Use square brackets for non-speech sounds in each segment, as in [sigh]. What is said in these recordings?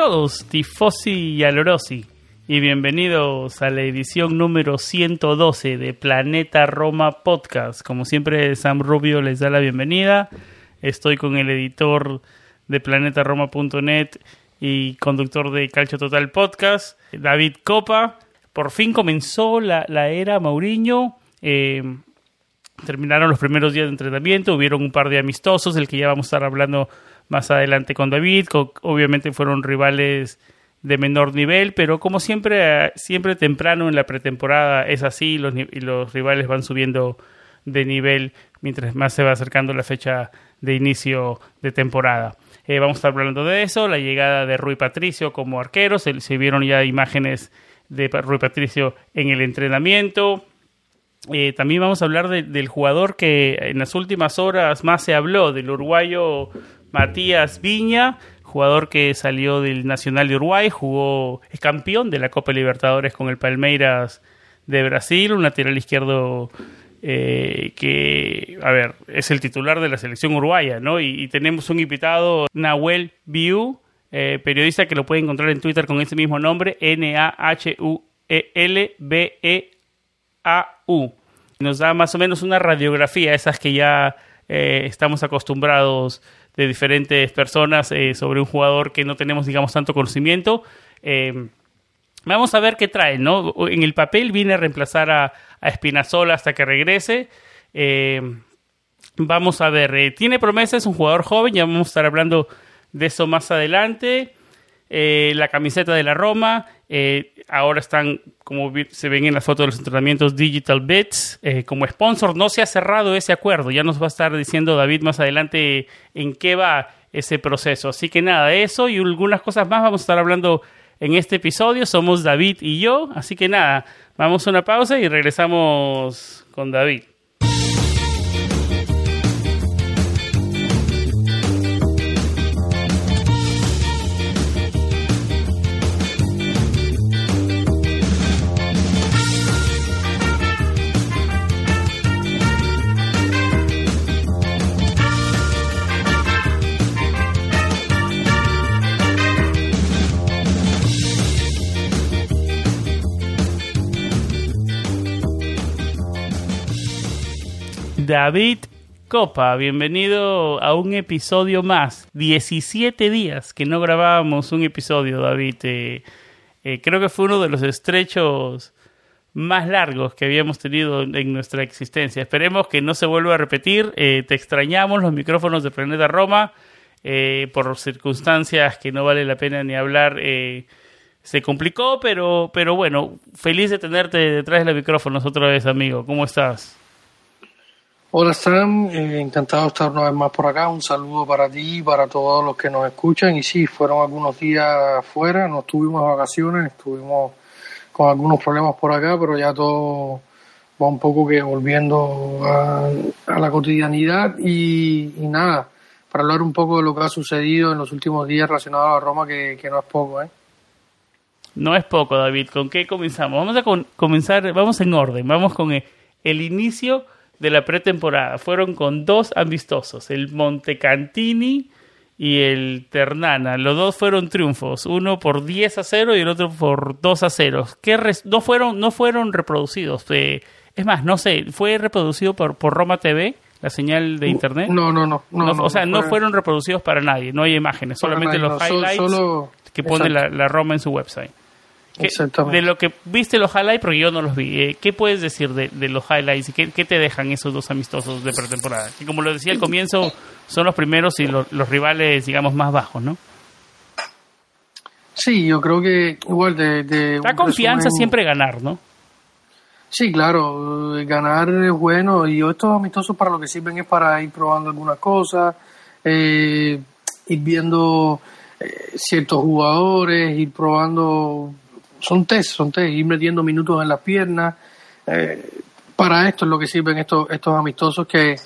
Todos, tifosi y alorosi, y bienvenidos a la edición número 112 de Planeta Roma Podcast. Como siempre, Sam Rubio les da la bienvenida. Estoy con el editor de planetaroma.net y conductor de Calcio Total Podcast, David Copa. Por fin comenzó la, la era Mauriño. Eh, terminaron los primeros días de entrenamiento, hubieron un par de amistosos, el que ya vamos a estar hablando más adelante con David. obviamente fueron rivales de menor nivel, pero como siempre, siempre temprano en la pretemporada es así los, y los rivales van subiendo de nivel mientras más se va acercando la fecha de inicio de temporada. Eh, vamos a estar hablando de eso, la llegada de Rui Patricio como arquero, se, vieron ya imágenes de Rui Patricio en el entrenamiento. Eh, también vamos a hablar del jugador que en las últimas horas más se habló, del uruguayo Matías Viña, jugador que salió del Nacional de Uruguay, jugó, es campeón de la Copa Libertadores con el Palmeiras de Brasil, un lateral izquierdo eh, que, a ver, es el titular de la selección uruguaya, ¿no? Y, tenemos un invitado, Nahuel Biu, eh, periodista que lo puede encontrar en Twitter con ese mismo nombre, N-A-H-U-E-L-B-E-A-U. Nos da más o menos una radiografía, esas que ya eh, estamos acostumbrados de diferentes personas eh, sobre un jugador que no tenemos, digamos, tanto conocimiento. Eh, vamos a ver qué trae, ¿no? En el papel viene a reemplazar a, a Espinazola hasta que regrese. Eh, vamos a ver, tiene promesas, es un jugador joven, ya vamos a estar hablando de eso más adelante. La camiseta de la Roma, ahora están, como se ven en las fotos de los entrenamientos, Digital Bits eh, como sponsor. No se ha cerrado ese acuerdo. Ya nos va a estar diciendo David más adelante en qué va ese proceso. Así que nada, eso y algunas cosas más vamos a estar hablando en este episodio. Somos David y yo. Así que nada, vamos a una pausa y regresamos con David. David Copa, bienvenido a un episodio más. 17 días que no grabábamos un episodio, David. Eh, eh, creo que fue uno de los estrechos más largos que habíamos tenido en nuestra existencia. Esperemos que no se vuelva a repetir. Eh, te extrañamos los micrófonos de Planeta Roma. por circunstancias que no vale la pena ni hablar, se complicó, pero, pero bueno, feliz de tenerte detrás de los micrófonos otra vez, amigo. ¿Cómo estás? Hola Sam, eh, encantado de estar una vez más por acá. Un saludo para ti y para todos los que nos escuchan. Y sí, fueron algunos días fuera, no tuvimos vacaciones, estuvimos con algunos problemas por acá, pero ya todo va un poco que volviendo a, la cotidianidad. Y, nada, para hablar un poco de lo que ha sucedido en los últimos días relacionado a Roma, que, no es poco, ¿eh? No es poco, David. ¿Con qué comenzamos? Vamos a comenzar, vamos en orden, vamos con el inicio de la pretemporada. Fueron con dos amistosos, el Montecantini y el Ternana. Los dos fueron triunfos, uno por 10 a 0 y el otro por 2 a 0. Que no, fueron, no fueron reproducidos. Eh, es más, no sé, ¿fue reproducido por, por Roma TV? la señal de internet? No, no, no. o sea, no, fueron reproducidos para nadie, no hay imágenes, solamente los highlights que pone la, Roma en su website. De lo que viste los highlights, porque yo no los vi, eh, ¿qué puedes decir de, los highlights y qué, te dejan esos dos amistosos de pretemporada? Que como lo decía al comienzo, son los primeros y los rivales, digamos, más bajos, ¿no? Sí, yo creo que igual de... de da confianza siempre ganar, ¿no? Sí, claro, ganar es bueno y estos amistosos para lo que sirven es para ir probando algunas cosas, eh, ir viendo eh, ciertos jugadores, ir probando, son test, son test, ir metiendo minutos en las piernas. Eh, para esto es lo que sirven estos, estos amistosos que,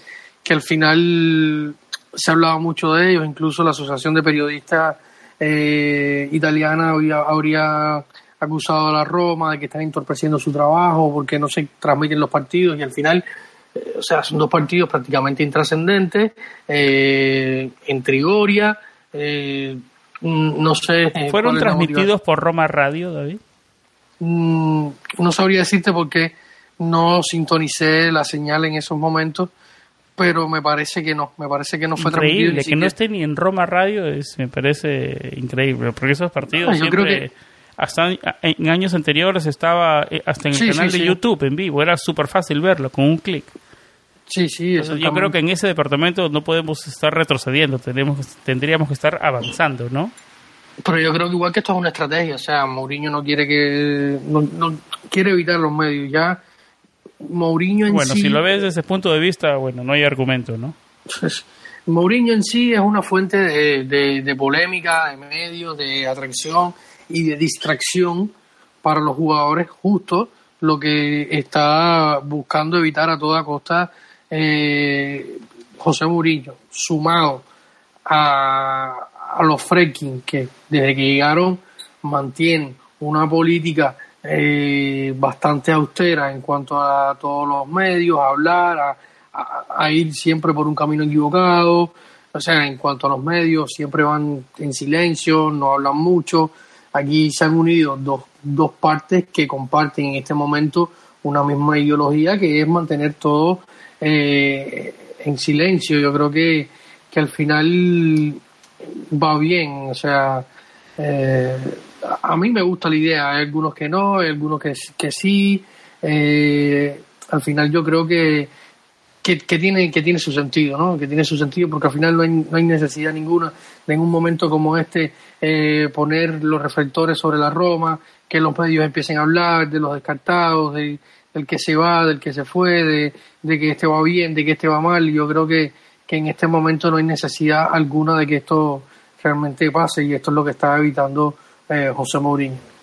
que al final se ha hablado mucho de ellos, incluso la Asociación de Periodistas Italiana habría, acusado a la Roma de que están entorpeciendo su trabajo porque no se transmiten los partidos y al final, eh, o sea, son dos partidos prácticamente intrascendentes eh, en Trigoria. Eh, no sé. ¿Fueron transmitidos por Roma Radio, David? Mm, no sabría decirte porque no sintonicé la señal en esos momentos pero me parece que no, me parece que no fue increíble, que no esté ni en Roma Radio es, me parece increíble, porque esos partidos ah, siempre creo que hasta en años anteriores estaba eh, hasta en el canal de YouTube en vivo, era súper fácil verlo con un clic. Sí, sí, yo creo que en ese departamento no podemos estar retrocediendo, tenemos, tendríamos que estar avanzando, ¿no? Pero yo creo que igual que esto es una estrategia, o sea, Mourinho no quiere que no, quiere evitar los medios ya. Mourinho en bueno, si lo ves desde ese punto de vista, bueno, no hay argumento, ¿no? Mourinho en sí es una fuente de, de, de polémica, de medios, de atracción y de distracción para los jugadores, justo lo que está buscando evitar a toda costa eh, José Murillo, sumado a, a los fracking que desde que llegaron mantienen una política eh, bastante austera en cuanto a todos los medios, a hablar, a, a, ir siempre por un camino equivocado, o sea, en cuanto a los medios, siempre van en silencio, no hablan mucho, Aquí se han unido dos, dos partes que comparten en este momento una misma ideología que es mantener todo eh, en silencio. Yo creo que, que al final va bien, o sea, eh, a mí me gusta la idea, hay algunos que no, hay algunos que, que sí. Eh, al final yo creo que, que, tiene, que tiene su sentido, ¿no? Que tiene su sentido porque al final no hay, no hay necesidad ninguna de en un momento como este eh, poner los reflectores sobre la Roma, que los medios empiecen a hablar de los descartados, de, del que se va, del que se fue, de, de que este va bien, de que este va mal. Yo creo que, que en este momento no hay necesidad alguna de que esto realmente pase y esto es lo que está evitando eh, José Mourinho.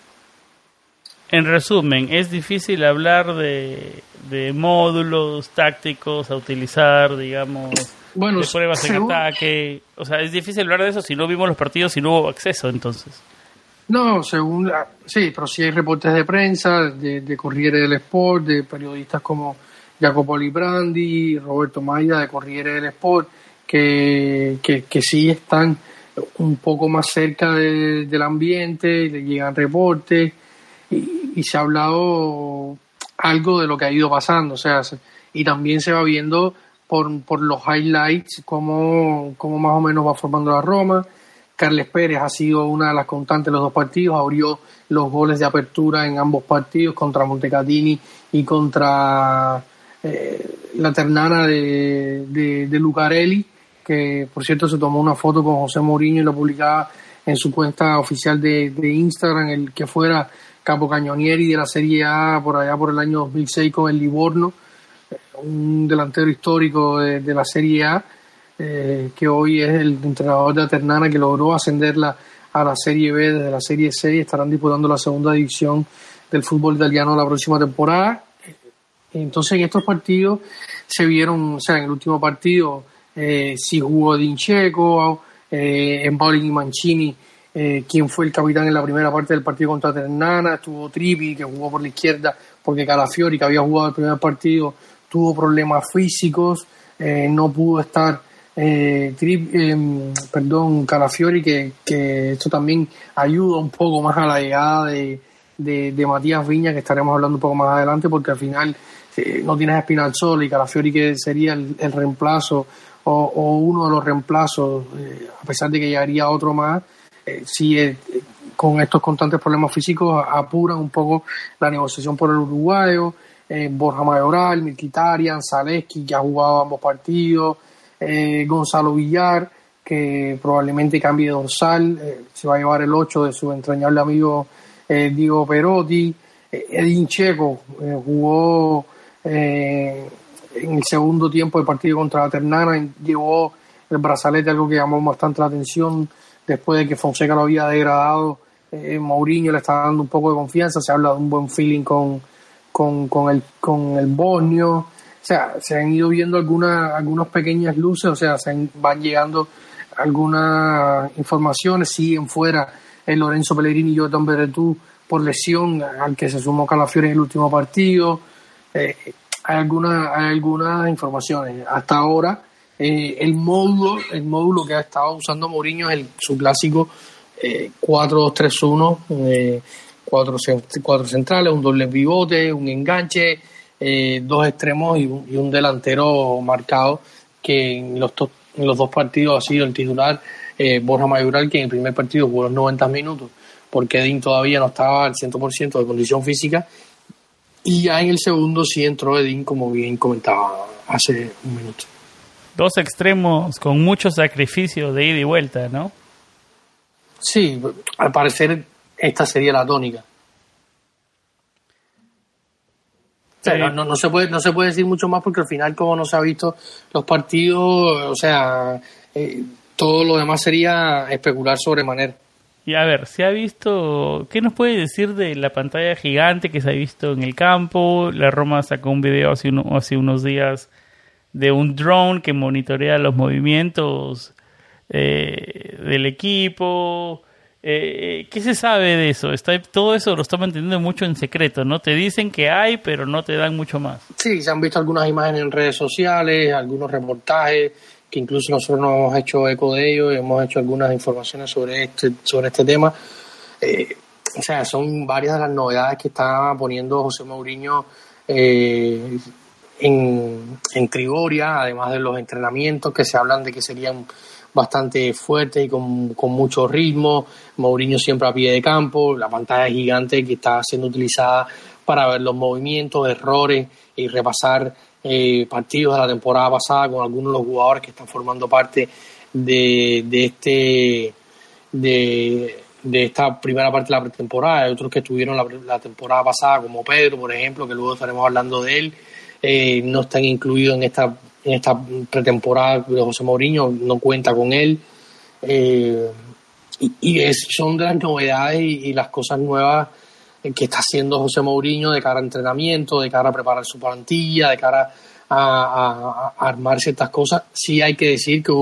En resumen, es difícil hablar de, módulos tácticos a utilizar, digamos, bueno, de pruebas en ataque. O sea, es difícil hablar de eso si no vimos los partidos y no hubo acceso, entonces. No, según. Sí, pero sí hay reportes de prensa, de, Corriere del Sport, de periodistas como Jacopo Librandi, Roberto Maya de Corriere del Sport, que, que, sí están un poco más cerca del ambiente, le llegan reportes y, se ha hablado algo de lo que ha ido pasando, o sea, y también se va viendo por, por los highlights cómo, cómo más o menos va formando la Roma. Carles Pérez ha sido una de las constantes de los dos partidos, abrió los goles de apertura en ambos partidos contra Montecatini y contra eh, la ternana de, de, Lucarelli, que por cierto se tomó una foto con José Mourinho y lo publicaba en su cuenta oficial de, de Instagram, el que fuera capo cañonieri de la Serie A por allá por el año 2006 con el Livorno, un delantero histórico de, la Serie A, eh, que hoy es el entrenador de Aternana que logró ascenderla a la Serie B desde la Serie C y estarán disputando la segunda división del fútbol italiano la próxima temporada. Entonces en estos partidos se vieron, o sea, en el último partido eh, sí jugó Dincheco, eh, Emboli y Mancini eh, quién fue el capitán en la primera parte del partido contra Ternana, estuvo Tripi, que jugó por la izquierda, porque Calafiori, que había jugado el primer partido, tuvo problemas físicos, eh, no pudo estar, eh, em, perdón, Calafiori, que, que esto también ayuda un poco más a la llegada de, de, Matías Viña, que estaremos hablando un poco más adelante, porque al final eh, no tienes a sol y Calafiori, que sería el, reemplazo o, o, uno de los reemplazos, a pesar de que llegaría otro más, eh, si eh, con estos constantes problemas físicos apuran un poco la negociación por el uruguayo, eh, Borja Mayoral, Militarian, Zaleski, que ha jugado ambos partidos, Gonzalo Villar, que probablemente cambie de dorsal, se va a llevar el 8 de su entrañable amigo Diego Perotti, Edin Checo jugó en el segundo tiempo del partido contra la Ternana, llevó el brazalete, algo que llamó bastante la atención después de que Fonseca lo había degradado. Eh, Mourinho le está dando un poco de confianza, se habla de un buen feeling con, con, el, con el bosnio. O sea, se han ido viendo algunas, algunas pequeñas luces, o sea, se van llegando algunas informaciones, siguen fuera el Lorenzo Pellegrini y Jordan Beretú por lesión, al que se sumó Calafiore en el último partido. Eh, hay algunas hay algunas informaciones. Hasta ahora eh, el módulo el módulo que ha estado usando Mourinho es el, su clásico 4-2-3-1, eh, cuatro, cuatro, centrales, un doble pivote, un enganche, eh, dos extremos y un, delantero marcado que en los, en los dos partidos ha sido el titular Borja Mayoral, que en el primer partido jugó los 90 minutos porque Edin todavía no estaba al 100% de condición física y ya en el segundo sí entró Edin, como bien comentaba hace un minuto. Dos extremos con mucho sacrificio de ida y vuelta, ¿no? Sí, al parecer esta sería la tónica. No, no, se puede, no se puede decir mucho más porque al final, como no se ha visto los partidos, o sea, eh, todo lo demás sería especular sobre manera. Y a ver, se ha visto, ¿qué nos puede decir de la pantalla gigante que se ha visto en el campo? La Roma sacó un video hace, hace unos días de un drone que monitorea los movimientos eh, del equipo. Eh, ¿Qué se sabe de eso? Está, todo eso lo está manteniendo mucho en secreto, ¿no? Te dicen que hay, pero no te dan mucho más. Sí, se han visto algunas imágenes en redes sociales, algunos reportajes, que incluso nosotros nos hemos hecho eco de ellos, hemos hecho algunas informaciones sobre este, sobre este tema. Eh, o sea, son varias de las novedades que está poniendo José Mourinho eh, en, en Trigoria, además de los entrenamientos que se hablan de que serían bastante fuertes y con, con, mucho ritmo. Mourinho siempre a pie de campo, la pantalla gigante que está siendo utilizada para ver los movimientos, errores y repasar eh, partidos de la temporada pasada con algunos de los jugadores que están formando parte de, de este de, de esta primera parte de la pretemporada, hay otros que estuvieron la, la temporada pasada, como Pedro, por ejemplo, que luego estaremos hablando de él. Eh, no están incluidos en esta, en esta pretemporada de José Mourinho, no cuenta con él. Eh, y, son de las novedades y, las cosas nuevas que está haciendo José Mourinho de cara a entrenamiento, de cara a preparar su plantilla, de cara a, armar ciertas cosas. Sí hay que decir que,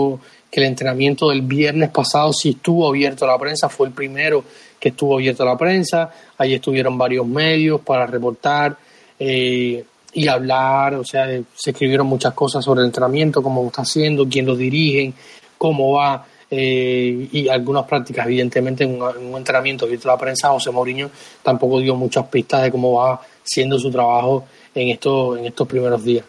que el entrenamiento del viernes pasado sí estuvo abierto a la prensa, fue el primero que estuvo abierto a la prensa. Allí estuvieron varios medios para reportar. Eh, y hablar, o sea, se escribieron muchas cosas sobre el entrenamiento, cómo está haciendo, quién lo dirigen, cómo va, eh, y algunas prácticas, evidentemente, en un, entrenamiento visto la prensa, José Mourinho tampoco dio muchas pistas de cómo va siendo su trabajo en, esto, en estos primeros días.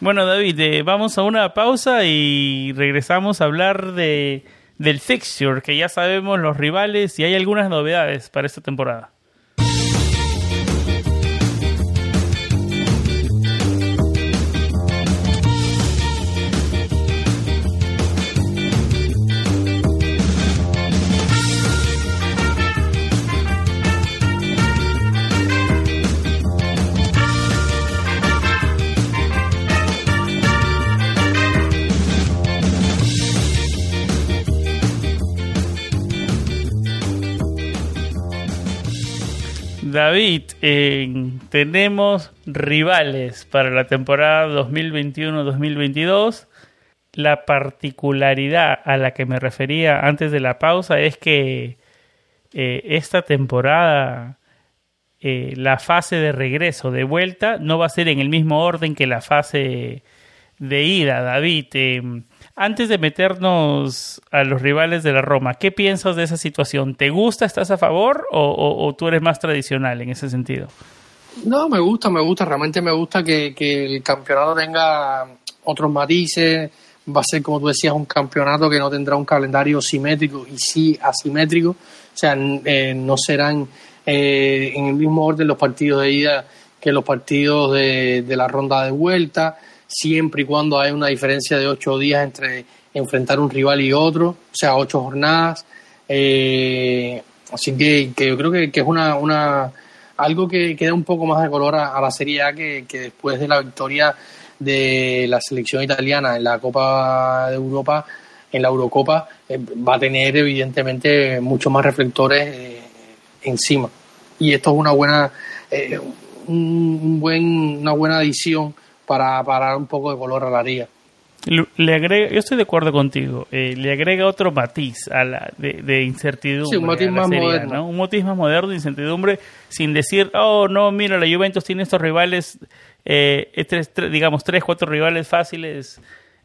Bueno, David, eh, vamos a una pausa y regresamos a hablar de, del fixture, que ya sabemos los rivales y hay algunas novedades para esta temporada. David, tenemos rivales para la temporada 2021-2022. La particularidad a la que me refería antes de la pausa es que eh, esta temporada eh, la fase de regreso, de vuelta, no va a ser en el mismo orden que la fase de ida, David. Antes de meternos a los rivales de la Roma, ¿qué piensas de esa situación? ¿Te gusta? ¿Estás a favor? ¿O, tú eres más tradicional en ese sentido? No, me gusta, me gusta. Realmente me gusta que, el campeonato tenga otros matices. Va a ser, como tú decías, un campeonato que no tendrá un calendario simétrico y sí asimétrico. O sea, eh, no serán eh, en el mismo orden los partidos de ida que los partidos de la ronda de vuelta siempre y cuando hay una diferencia de ocho días entre enfrentar un rival y otro, o sea, ocho jornadas. Eh, así que, yo creo que, que es una, una algo que, que, da un poco más de color a, la Serie A que, que, después de la victoria de la selección italiana en la Copa de Europa, en la Eurocopa, eh, va a tener evidentemente muchos más reflectores eh, encima. Y esto es una buena, eh, un buen, una buena adición para, para dar un poco de color a la liga. Le agrega, yo estoy de acuerdo contigo, eh, le agrega otro matiz a la de, incertidumbre. un matiz más moderno. Un matiz más moderno de incertidumbre sin decir, oh, no, mira, la Juventus tiene estos rivales, eh, digamos, tres, cuatro rivales fáciles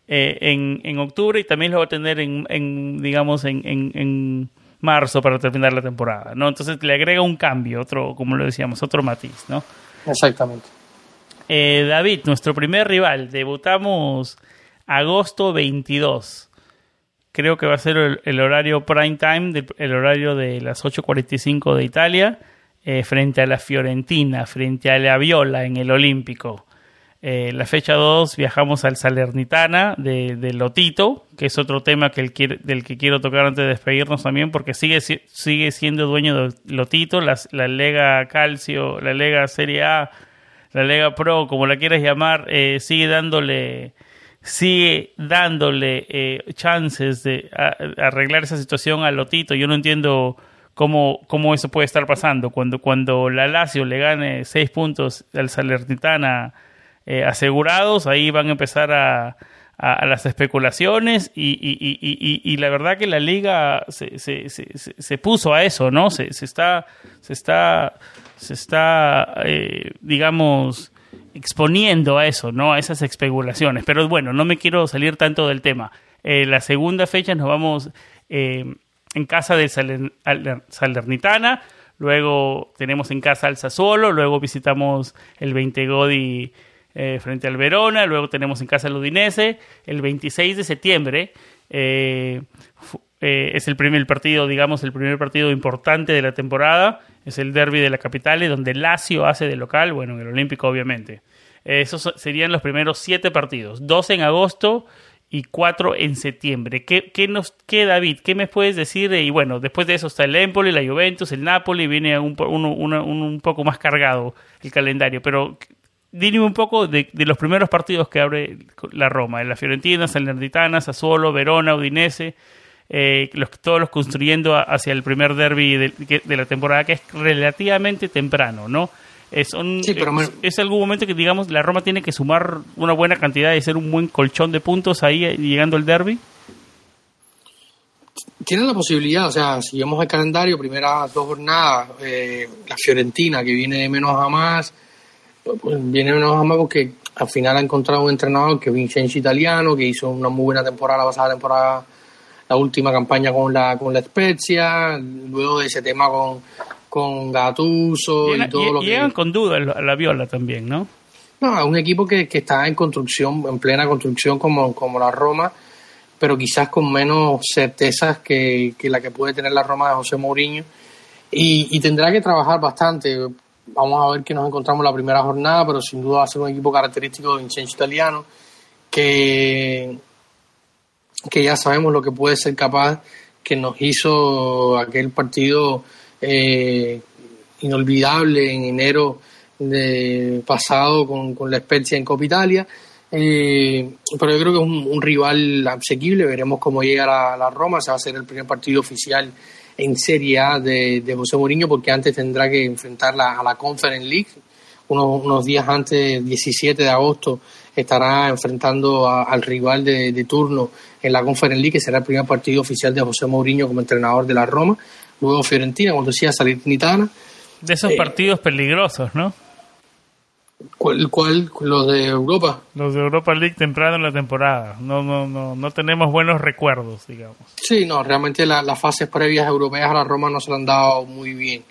eh, en, en octubre y también lo va a tener en, en digamos, en, en, marzo para terminar la temporada, ¿no? Entonces le agrega un cambio, otro, como lo decíamos, otro matiz, ¿no? Exactamente. David, nuestro primer rival, debutamos agosto 22. Creo que va a ser el, horario prime time, el horario de las 8.45 de Italia, eh, frente a la Fiorentina, frente a la Viola en el Olímpico. Eh, la fecha 2 viajamos al Salernitana de, Lotito, que es otro tema que el, del que quiero tocar antes de despedirnos también, porque sigue, sigue siendo dueño de Lotito, la Lega Calcio, la Lega Serie A, la Lega Pro, como la quieras llamar, eh, sigue dándole sigue dándole eh, chances de arreglar esa situación a Lotito. Yo no entiendo cómo, cómo eso puede estar pasando. Cuando, cuando la Lazio le gane seis puntos al Salernitana eh, asegurados, ahí van a empezar a, a, las especulaciones y, y, y, y, la verdad que la liga se, se, se, se puso a eso, ¿no? Se, se está, se está, se está eh, digamos, exponiendo a eso, ¿no? A esas especulaciones. Pero bueno, no me quiero salir tanto del tema. Eh, la segunda fecha nos vamos eh, en casa de Salernitana, luego tenemos en casa al Sassuolo, luego visitamos el 20 Godi eh, frente al Verona, luego tenemos en casa al Udinese, el 26 de septiembre es el primer partido, digamos, el primer partido importante de la temporada, es el derby de la capital, y donde Lazio hace de local, bueno, en el Olímpico obviamente. Esos serían los primeros siete partidos, dos en agosto y cuatro en septiembre. ¿Qué, qué nos queda, David? ¿Qué me puedes decir? Y bueno, después de eso está el Empoli, la Juventus, el Napoli, viene un, un poco más cargado el calendario, pero dime un poco de, los primeros partidos que abre la Roma, en la Fiorentina, Salernitana, Sassuolo, Verona, Udinese, eh, los, todos los construyendo hacia el primer derby de, de, la temporada, que es relativamente temprano, ¿no? Es, un, es, algún momento que, digamos, la Roma tiene que sumar una buena cantidad y ser un buen colchón de puntos ahí eh, llegando al derby. Tiene la posibilidad, o sea, si vemos el calendario, primeras dos jornadas, eh, la Fiorentina, que viene de menos a más, pues, viene de menos a más porque al final ha encontrado un entrenador que es Vincenzo Italiano, que hizo una muy buena temporada la pasada temporada, la última campaña con la, con la Spezia, luego de ese tema con, con Gatuso y, todo lo que... Llegan con duda la Viola también, ¿no? No, un equipo que, que, está en construcción, en plena construcción como, como la Roma, pero quizás con menos certezas que, que la que puede tener la Roma de José Mourinho. Y, y, tendrá que trabajar bastante. Vamos a ver que nos encontramos la primera jornada, pero sin duda va a ser un equipo característico de Vincenzo Italiano, que, que ya sabemos lo que puede ser capaz, que nos hizo aquel partido eh, inolvidable en enero pasado con, con la Spezia en Copa Italia. Eh, pero yo creo que es un, rival asequible, veremos cómo llega la, la, Roma, se va a ser el primer partido oficial en Serie A de, de José Mourinho porque antes tendrá que enfrentarla a la Conference League, unos, unos días antes, 17 de agosto, estará enfrentando al rival de, de, turno en la Conference League, que será el primer partido oficial de José Mourinho como entrenador de la Roma luego Fiorentina, como decía, Salernitana. De esos eh, partidos peligrosos, ¿no? ¿Cuál, ¿Cuál? Los de Europa. Los de Europa League temprano en la temporada. No, no, no, no tenemos buenos recuerdos, digamos. Sí, no, realmente las fases previas europeas a la Roma no se han dado muy bien.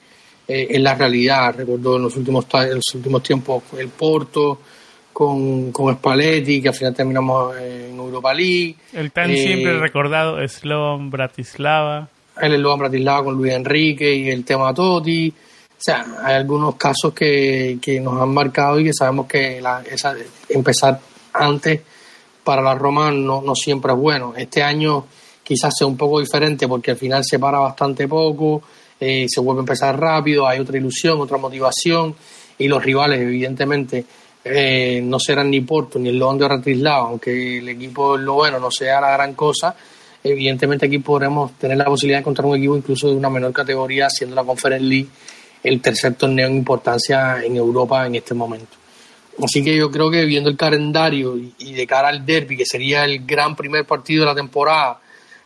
Eh, en la realidad, recuerdo en los últimos, en los últimos tiempos el Porto con, con Spalletti, que al final terminamos en Europa League. El tan siempre eh, recordado Slovan Bratislava el Luan Bratislava con Luis Enrique y el tema Totti. O sea, hay algunos casos que, que nos han marcado y que sabemos que la, esa, empezar antes para la Roma no, no siempre es bueno. Este año quizás sea un poco diferente porque al final se para bastante poco, eh, se vuelve a empezar rápido, hay otra ilusión, otra motivación y los rivales evidentemente eh, no serán ni Porto ni el León de Ratislao, aunque el equipo lo bueno no sea la gran cosa, evidentemente aquí podremos tener la posibilidad de encontrar un equipo incluso de una menor categoría, siendo la Conference League el tercer torneo en importancia en Europa en este momento. Así que yo creo que viendo el calendario y de cara al derby, que sería el gran primer partido de la temporada,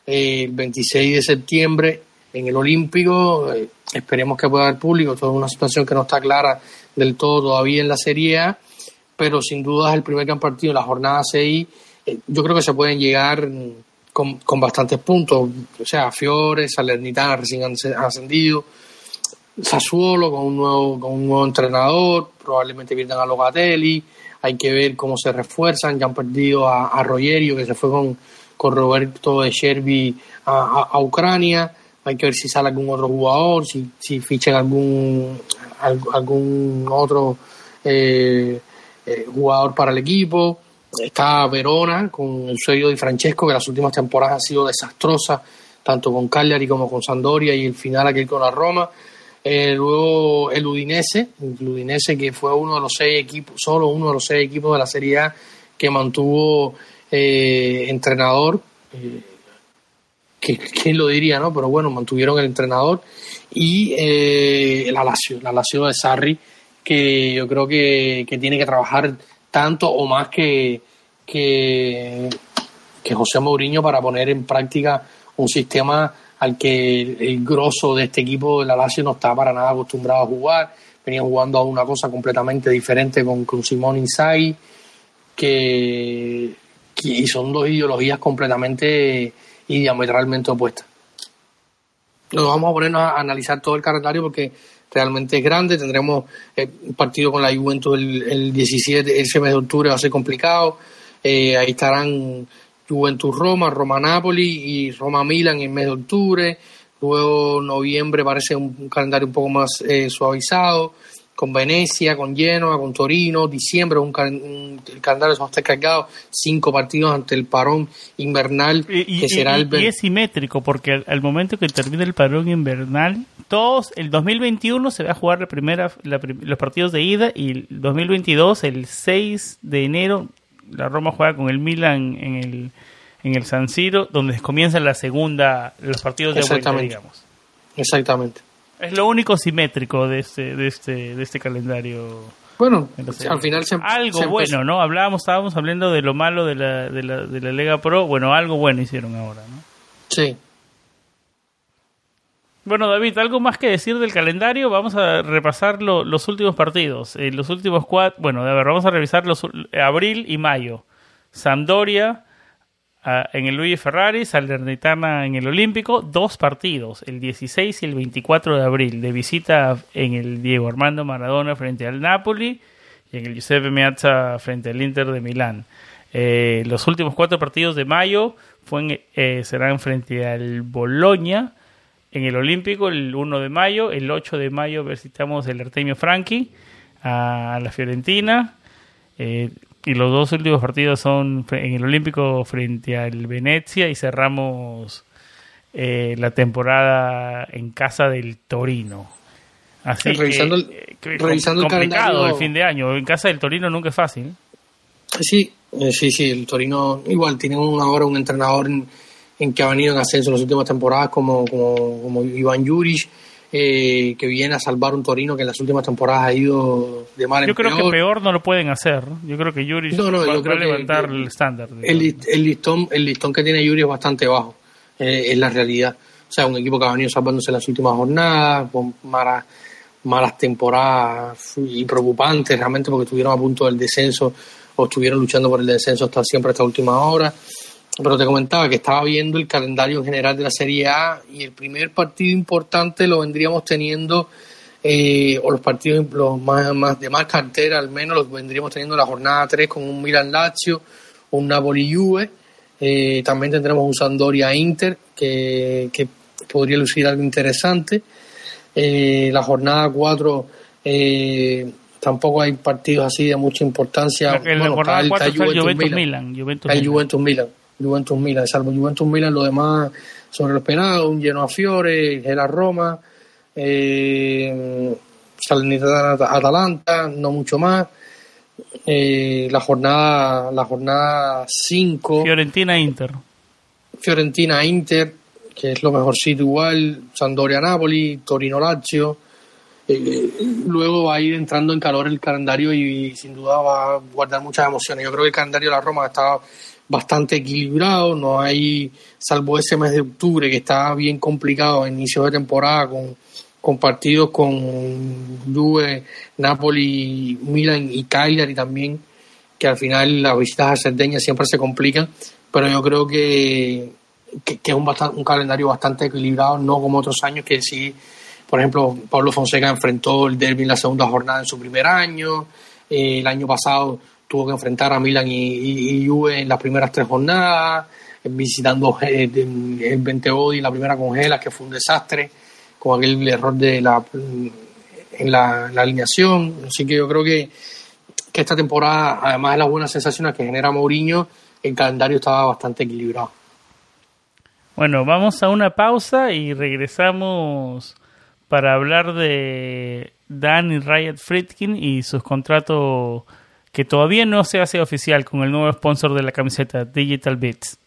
eh, el 26 de septiembre en el Olímpico, eh, esperemos que pueda haber público, toda una situación que no está clara del todo todavía en la Serie A, pero sin duda es el primer gran partido en la jornada 6. Eh, yo creo que se pueden llegar con, con bastantes puntos, o sea, Fiore, Salernitana recién ascendido, Sassuolo con un nuevo, con un nuevo entrenador, probablemente pierdan a Locatelli, hay que ver cómo se refuerzan, ya han perdido a, a Rogerio que se fue con, con Roberto de Sherby a, a, Ucrania, hay que ver si sale algún otro jugador, si, si fichan algún, algún otro eh, eh, jugador para el equipo. Está Verona con el sello de Francesco, que las últimas temporadas ha sido desastrosa, tanto con Cagliari como con Sandoria y el final aquí con la Roma. Eh, luego el Udinese, el Udinese que fue uno de los seis equipos, solo uno de los seis equipos de la Serie A que mantuvo eh, entrenador. Eh, ¿Quién lo diría, no? Pero bueno, mantuvieron el entrenador. Y eh, la Lazio, la Lazio de Sarri, que yo creo que, que tiene que trabajar tanto o más que, que, José Mourinho para poner en práctica un sistema al que el grosso de este equipo de la Lazio no está para nada acostumbrado a jugar. Venía jugando a una cosa completamente diferente con, con Simón Inzaghi, que, que son dos ideologías completamente y diametralmente opuestas. Nos vamos a ponernos a analizar todo el calendario porque realmente es grande. Tendremos eh, un partido con la Juventus el, el 17, ese mes de octubre va a ser complicado. Eh, ahí estarán Juventus-Roma, Roma-Napoli y Roma-Milan en el mes de octubre. Luego noviembre parece un calendario un poco más eh, suavizado, con Venecia, con Genoa, con Torino. Diciembre un, un el calendario va a estar cargado, cinco partidos ante el parón invernal, Y, que será y- el... y es simétrico, porque al, al momento que termine el parón invernal, todos, el 2021 se va a jugar la primera, la los partidos de ida y el 2022, el 6 de enero, la Roma juega con el Milan en el, en el San Siro, donde comienza la segunda, los partidos de vuelta, digamos. Exactamente. Es lo único simétrico de este, de este, de este calendario. Bueno, al final se algo se empezó- bueno, ¿no? Hablábamos, estábamos hablando de lo malo de la, de la, de la Lega Pro. Bueno, algo bueno hicieron ahora, ¿no? Sí. Bueno, David, ¿algo más que decir del calendario? Vamos a repasar lo- los últimos partidos. Eh, los últimos cuatro. Bueno, a ver, vamos a revisar los abril y mayo. Sampdoria en el Luigi Ferrari, Salernitana en el Olímpico. Dos partidos, el 16 y el 24 de abril, de visita en el Diego Armando Maradona frente al Napoli y en el Giuseppe Meazza frente al Inter de Milán. Eh, los últimos cuatro partidos de mayo fue eh, serán frente al Bologna en el Olímpico el 1 de mayo, el 8 de mayo visitamos el Artemio Franchi a la Fiorentina eh, y los dos últimos partidos son en el Olímpico frente al Venezia y cerramos eh, la temporada en casa del Torino. Así Sí, revisando el- que, eh, revisando el complicado calendario- el fin de año. En casa del Torino nunca es fácil. Sí, eh, sí, sí, el Torino igual tiene un- ahora un entrenador en, en que ha venido en ascenso en las últimas temporadas como, como, como Iván Juric, eh, que viene a salvar un Torino que en las últimas temporadas ha ido de mal en Yo creo que peor. no lo pueden hacer. Yo creo que Yuri No, no, va, yo va creo que- levantar el estándar. el listón el listón que tiene Yuri es bastante bajo eh, es la realidad o sea un equipo que ha venido salvándose en las últimas jornadas con malas malas temporadas y preocupantes realmente porque estuvieron a punto del descenso o estuvieron luchando por el descenso hasta siempre hasta última hora pero te comentaba que estaba viendo el calendario en general de la Serie A y el primer partido importante lo vendríamos teniendo eh, o los partidos los más, más de más cartera al menos los vendríamos teniendo en la jornada 3 con un Milan Lazio, un Napoli Juve, eh, también tendremos un Sampdoria Inter que, que podría lucir algo interesante. Eh, la jornada 4 eh, tampoco hay partidos así de mucha importancia. En la jornada 4 está, el Juventus Milan. Juventus el Juventus Milan. Juventus Milan, salvo Juventus Milan, lo demás sobre lo esperado, un lleno a Fiore, la Roma, eh, Salernitana Atalanta, no mucho más. Eh, la jornada la jornada 5 Fiorentina Inter Fiorentina Inter que es lo mejorcito igual Sandoria Napoli Torino Lazio eh, luego va a ir entrando en calor el calendario y, sin duda va a guardar muchas emociones. Yo creo que el calendario de la Roma está bastante equilibrado, no hay, salvo ese mes de octubre que está bien complicado a inicio de temporada con, con partidos con Juve, Napoli, Milan y Cagliari también, que al final las visitas a Cerdeña siempre se complican, pero yo creo que, que, es un, un calendario bastante equilibrado, no como otros años que sí por ejemplo, Pablo Fonseca enfrentó el derby en la segunda jornada en su primer año. Eh, el año pasado tuvo que enfrentar a Milan y, y, Juve en las primeras tres jornadas, eh, visitando el 20 Odi la primera congela, que fue un desastre, con aquel error de la, en la, alineación. Así que yo creo que, que esta temporada, además de las buenas sensaciones que genera Mourinho, el calendario estaba bastante equilibrado. Bueno, vamos a una pausa y regresamos para hablar de Dan y Riot Friedkin y sus contratos que todavía no se hace oficial con el nuevo sponsor de la camiseta, Digital Bits.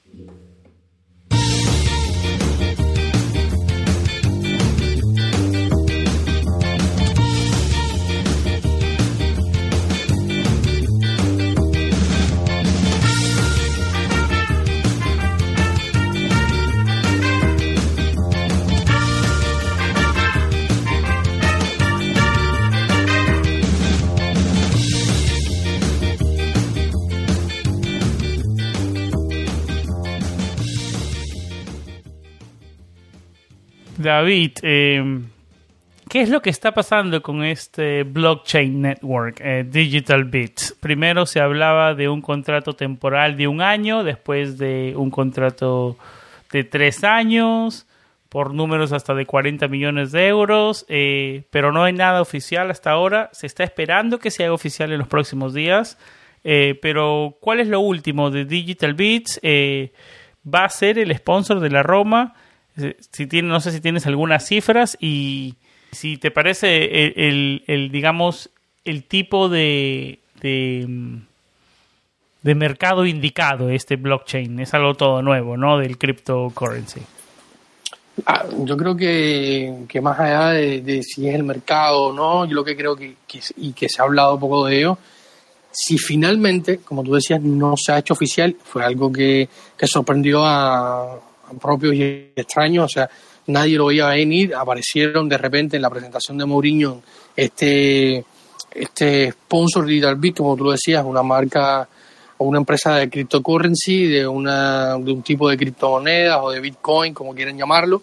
David, eh, ¿qué es lo que está pasando con este blockchain network, eh, Digital Bits? Primero se hablaba de un contrato temporal de un año, después de un contrato de tres años, por números hasta de 40 millones de euros, eh, pero no hay nada oficial hasta ahora. Se está esperando que se haga oficial en los próximos días. pero, ¿cuál es lo último de Digital Bits? ¿Va a ser el sponsor de la Roma? Si tiene, no sé si tienes algunas cifras y si te parece el, el, digamos, el tipo de, de, mercado indicado este blockchain. Es algo todo nuevo, ¿no? Del cryptocurrency. Ah, yo creo que, que más allá de, si es el mercado o no, yo lo que creo que, y que se ha hablado un poco de ello, si finalmente, como tú decías, no se ha hecho oficial, fue algo que, que sorprendió a, propios y extraños, o sea, nadie lo veía venir, aparecieron de repente en la presentación de Mourinho este, este sponsor Digital Bit, como tú lo decías, una marca o una empresa de cryptocurrency, de, una, de un tipo de criptomonedas o de Bitcoin, como quieren llamarlo,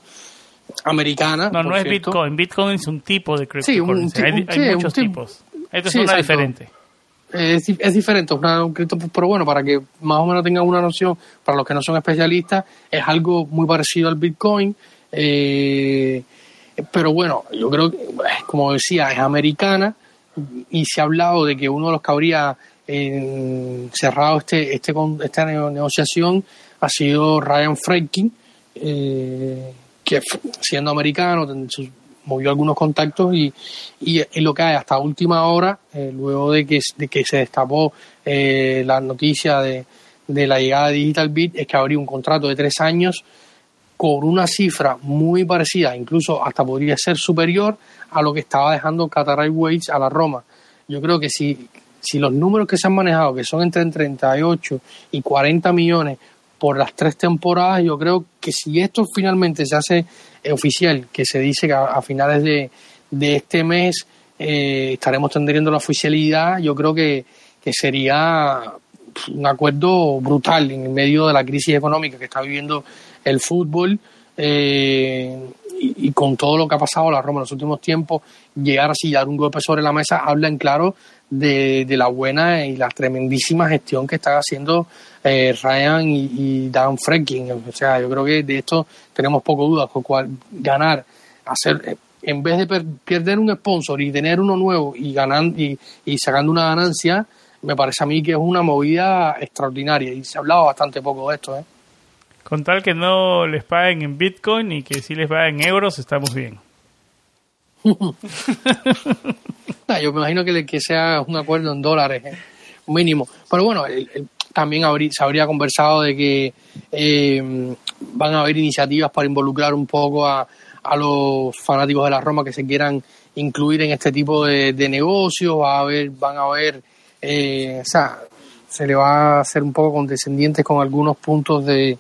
americana. No, no es Bitcoin, Bitcoin es un tipo de cryptocurrency, hay, muchos tipos. Esto es una diferente es, es diferente, un cripto, pero bueno, para que más o menos tengan una noción, para los que no son especialistas, es algo muy parecido al Bitcoin. Eh, pero bueno, yo creo que, como decía, es americana y se ha hablado de que uno de los que habría eh, cerrado este, este, esta negociación ha sido Ryan Franklin, eh, que siendo americano, movió algunos contactos y, y, lo que hay hasta última hora, eh, luego de que, de que se destapó eh, la noticia de, de, la llegada de Digital Beat, es que habría un contrato de tres años con una cifra muy parecida, incluso hasta podría ser superior a lo que estaba dejando Qatar Airways a la Roma. Yo creo que si, si los números que se han manejado, que son entre 38 y 40 millones por las tres temporadas, yo creo que si esto finalmente se hace oficial, que se dice que a, finales de, de, este mes eh, estaremos tendriendo la oficialidad, yo creo que, que sería un acuerdo brutal en medio de la crisis económica que está viviendo el fútbol eh, y, con todo lo que ha pasado la Roma en los últimos tiempos, llegar así, dar un golpe sobre la mesa, habla en claro de, de la buena y la tremendísima gestión que están haciendo eh, Ryan y, Dan Franklin. O sea, yo creo que de esto tenemos poco duda, con cual ganar, hacer, eh, en vez de perder un sponsor y tener uno nuevo y, ganando, y, y sacando una ganancia, me parece a mí que es una movida extraordinaria y se ha hablado bastante poco de esto. ¿eh? Con tal que no les paguen en Bitcoin y que si les paguen en euros, estamos bien. [laughs] yo me imagino que, que sea un acuerdo en dólares ¿eh? mínimo. Pero bueno, también se habría conversado de que eh, van a haber iniciativas para involucrar un poco a, a los fanáticos de la Roma que se quieran incluir en este tipo de, negocios, va a haber, van a haber, eh, o sea, se le va a hacer un poco condescendientes con algunos puntos de,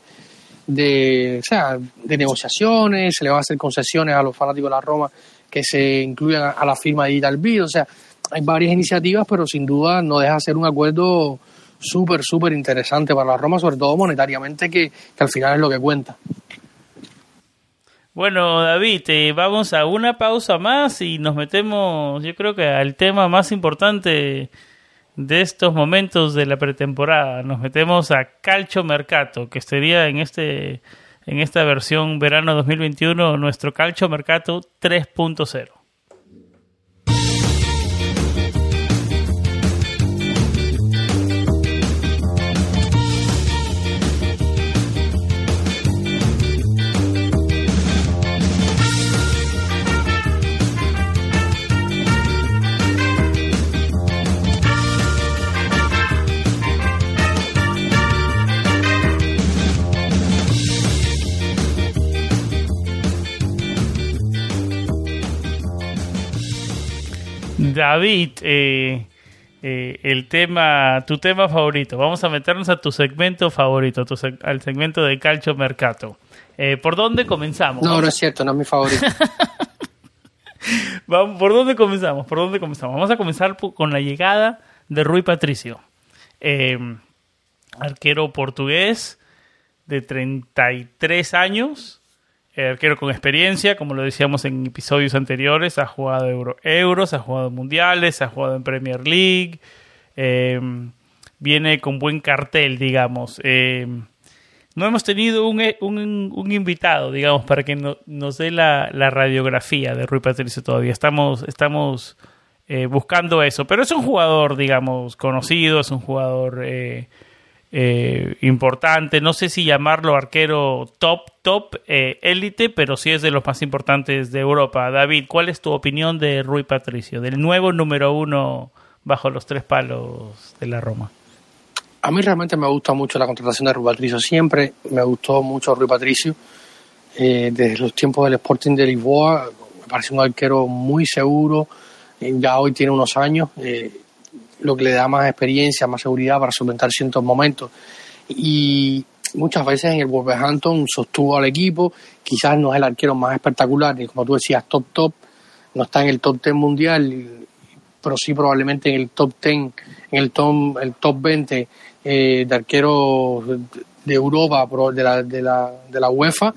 de, o sea, de negociaciones, se le va a hacer concesiones a los fanáticos de la Roma que se incluyan a, la firma Digital Bid, o sea, hay varias iniciativas, pero sin duda no deja de ser un acuerdo súper, súper interesante para la Roma, sobre todo monetariamente, que, que al final es lo que cuenta. Bueno, David, vamos a una pausa más y nos metemos, yo creo que al tema más importante de estos momentos de la pretemporada. Nos metemos a Calcio Mercato, que sería en este en esta versión verano 2021 nuestro Calcio Mercato 3.0. David, eh, eh, el tema, tu tema favorito. Vamos a meternos a tu segmento favorito, al segmento de Calcio Mercato. Eh, ¿Por dónde comenzamos? No, no es cierto, no es mi favorito. [laughs] Vamos, ¿Por dónde comenzamos? ¿Por dónde comenzamos? Vamos a comenzar con la llegada de Rui Patricio, arquero portugués de 33 años, arquero con experiencia, como lo decíamos en episodios anteriores, ha jugado Euro, Euros, ha jugado Mundiales, ha jugado en Premier League, eh, viene con buen cartel, digamos. Eh, no hemos tenido un, un, invitado, digamos, para que nos dé la, la, radiografía de Rui Patricio todavía. Estamos, estamos buscando eso, pero es un jugador, digamos, conocido, es un jugador eh, importante, no sé si llamarlo arquero top, top, eh, élite, pero sí es de los más importantes de Europa. David, ¿cuál es tu opinión de Rui Patricio, del nuevo número uno bajo los tres palos de la Roma? A mí realmente me gusta mucho la contratación de Rui Patricio, siempre me gustó mucho Rui Patricio. Eh, desde los tiempos del Sporting de Lisboa, me parece un arquero muy seguro, ya hoy tiene unos años, lo que le da más experiencia, más seguridad para solventar ciertos momentos. Y muchas veces en el Wolverhampton sostuvo al equipo, quizás no es el arquero más espectacular, y como tú decías, top top, no está en el top 10 mundial, pero sí probablemente en el top 10, en el top, el top 20 eh, de arqueros de Europa, de la, de la, de la UEFA.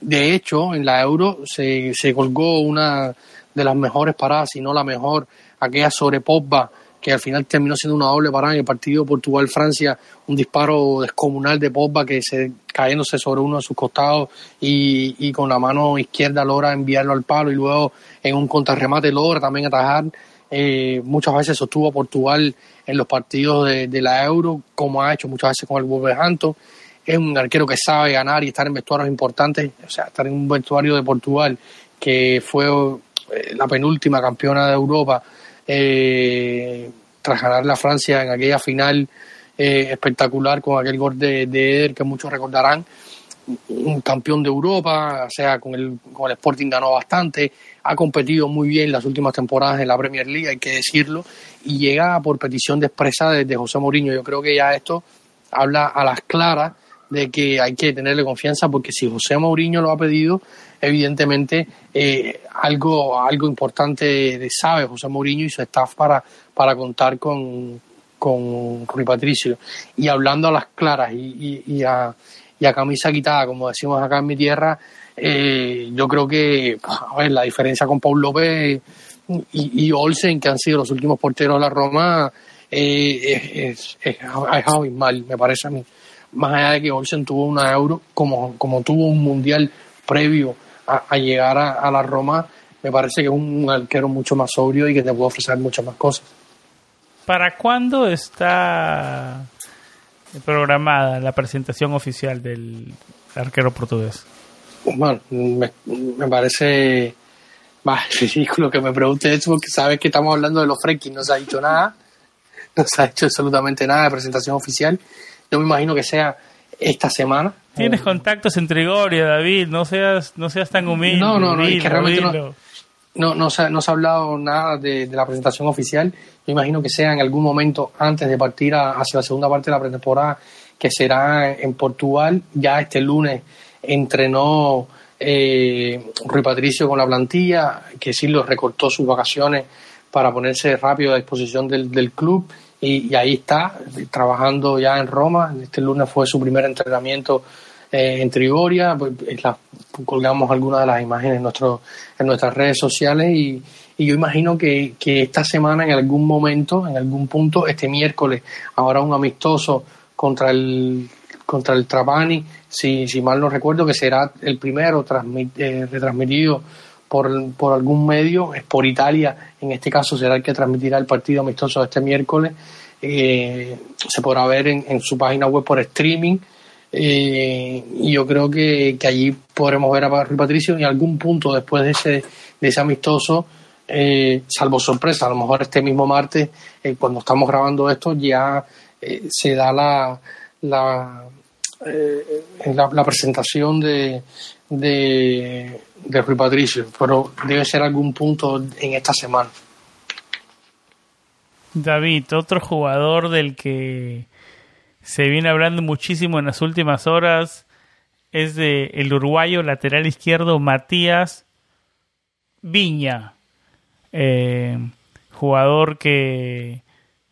De hecho, en la Euro se, se colgó una de las mejores paradas, si no la mejor, aquella sobre Pogba, que al final terminó siendo una doble parada en el partido Portugal-Francia, un disparo descomunal de Pogba que se cayéndose sobre uno de sus costados y, con la mano izquierda logra enviarlo al palo y luego en un contrarremate logra también atajar. Eh, muchas veces sostuvo a Portugal en los partidos de, la Euro, como ha hecho muchas veces con el Wolverhampton. Es un arquero que sabe ganar y estar en vestuarios importantes, o sea, estar en un vestuario de Portugal que fue eh, la penúltima campeona de Europa eh, tras ganar la Francia en aquella final eh, espectacular con aquel gol de, Eder que muchos recordarán, un campeón de Europa, o sea, con el, con el Sporting ganó bastante, ha competido muy bien las últimas temporadas en la Premier League, hay que decirlo, y llega por petición de expresa de José Mourinho. Yo creo que ya esto habla a las claras de que hay que tenerle confianza porque si José Mourinho lo ha pedido, evidentemente eh, algo, algo importante sabe José Mourinho y su staff para, para contar con, con Rui Patricio. Y hablando a las claras y, a, y, a, camisa quitada, como decimos acá en mi tierra, eh, yo creo que a ver, la diferencia con Paul López y, Olsen, que han sido los últimos porteros de la Roma, eh, es, es, es, me parece a mí. Más allá de que Olsen tuvo una euro, como, como tuvo un mundial previo a, llegar a, la Roma, me parece que es un arquero mucho más sobrio y que te puede ofrecer muchas más cosas. ¿Para cuándo está programada la presentación oficial del arquero portugués? Bueno, me, parece más [laughs] ridículo que me pregunte eso porque sabes que estamos hablando de los Frenkie, no se ha dicho nada, no se ha hecho absolutamente nada de presentación oficial. Yo me imagino que sea esta semana. Tienes contactos entre Gregorio, David, no seas, no seas tan humilde. No, no, no, es que realmente no, no, no, se, no se ha hablado nada de, la presentación oficial. Yo imagino que sea en algún momento antes de partir hacia la segunda parte de la pretemporada, que será en Portugal. Ya este lunes entrenó eh, Rui Patricio con la plantilla, que sí lo recortó sus vacaciones para ponerse rápido a disposición del, del club. Y, ahí está, trabajando ya en Roma. Este lunes fue su primer entrenamiento eh, en Trigoria. Pues, colgamos algunas de las imágenes en, nuestro, en nuestras redes sociales y, yo imagino que, esta semana en algún momento, en algún punto, este miércoles, habrá un amistoso contra el contra el Trapani, si, si mal no recuerdo, que será el primero eh, retransmitido por, por algún medio, es por Italia, en este caso será el que transmitirá el partido amistoso este miércoles, eh, se podrá ver en, su página web por streaming eh, y yo creo que, allí podremos ver a Rui Patricio en algún punto después de ese, de ese amistoso, eh, salvo sorpresa, a lo mejor este mismo martes, eh, cuando estamos grabando esto, ya se da la, la, la, presentación de, de, de Rui Patricio, pero debe ser algún punto en esta semana. David, otro jugador del que se viene hablando muchísimo en las últimas horas es de el uruguayo lateral izquierdo Matías Viña, eh, jugador que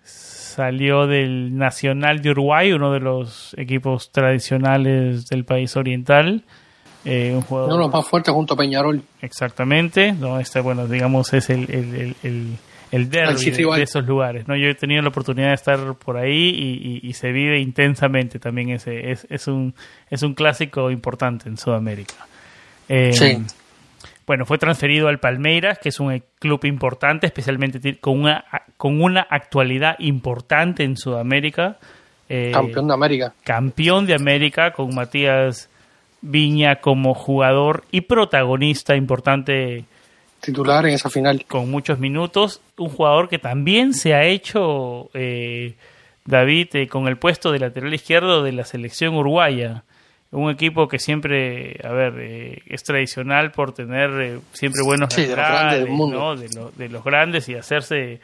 salió del Nacional de Uruguay, uno de los equipos tradicionales del país oriental. Eh, un jugador, uno de los más fuertes junto a Peñarol. Exactamente, no, este, bueno, digamos, es el el derby de, esos lugares. ¿no? Yo he tenido la oportunidad de estar por ahí y, se vive intensamente también ese. Es, es, un, es un clásico importante en Sudamérica. Eh, sí. Bueno, fue transferido al Palmeiras, que es un club importante, especialmente con una, con una actualidad importante en Sudamérica. Eh, campeón de América. Campeón de América con Matías Viña como jugador y protagonista importante titular en esa final. Con muchos minutos. Un jugador que también se ha hecho, eh, David, eh, con el puesto de lateral izquierdo de la selección uruguaya. Un equipo que siempre, a ver, eh, es tradicional por tener siempre buenos laterales, de, de, los grandes y hacerse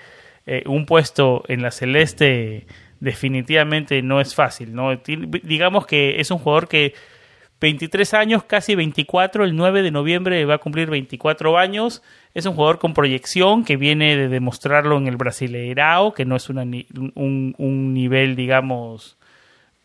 un puesto en la celeste definitivamente no es fácil. ¿no? Digamos que es un jugador que 23 años, casi 24, el 9 de noviembre va a cumplir 24 años. Es un jugador con proyección que viene de demostrarlo en el Brasileirao, que no es una, un, un, nivel, digamos,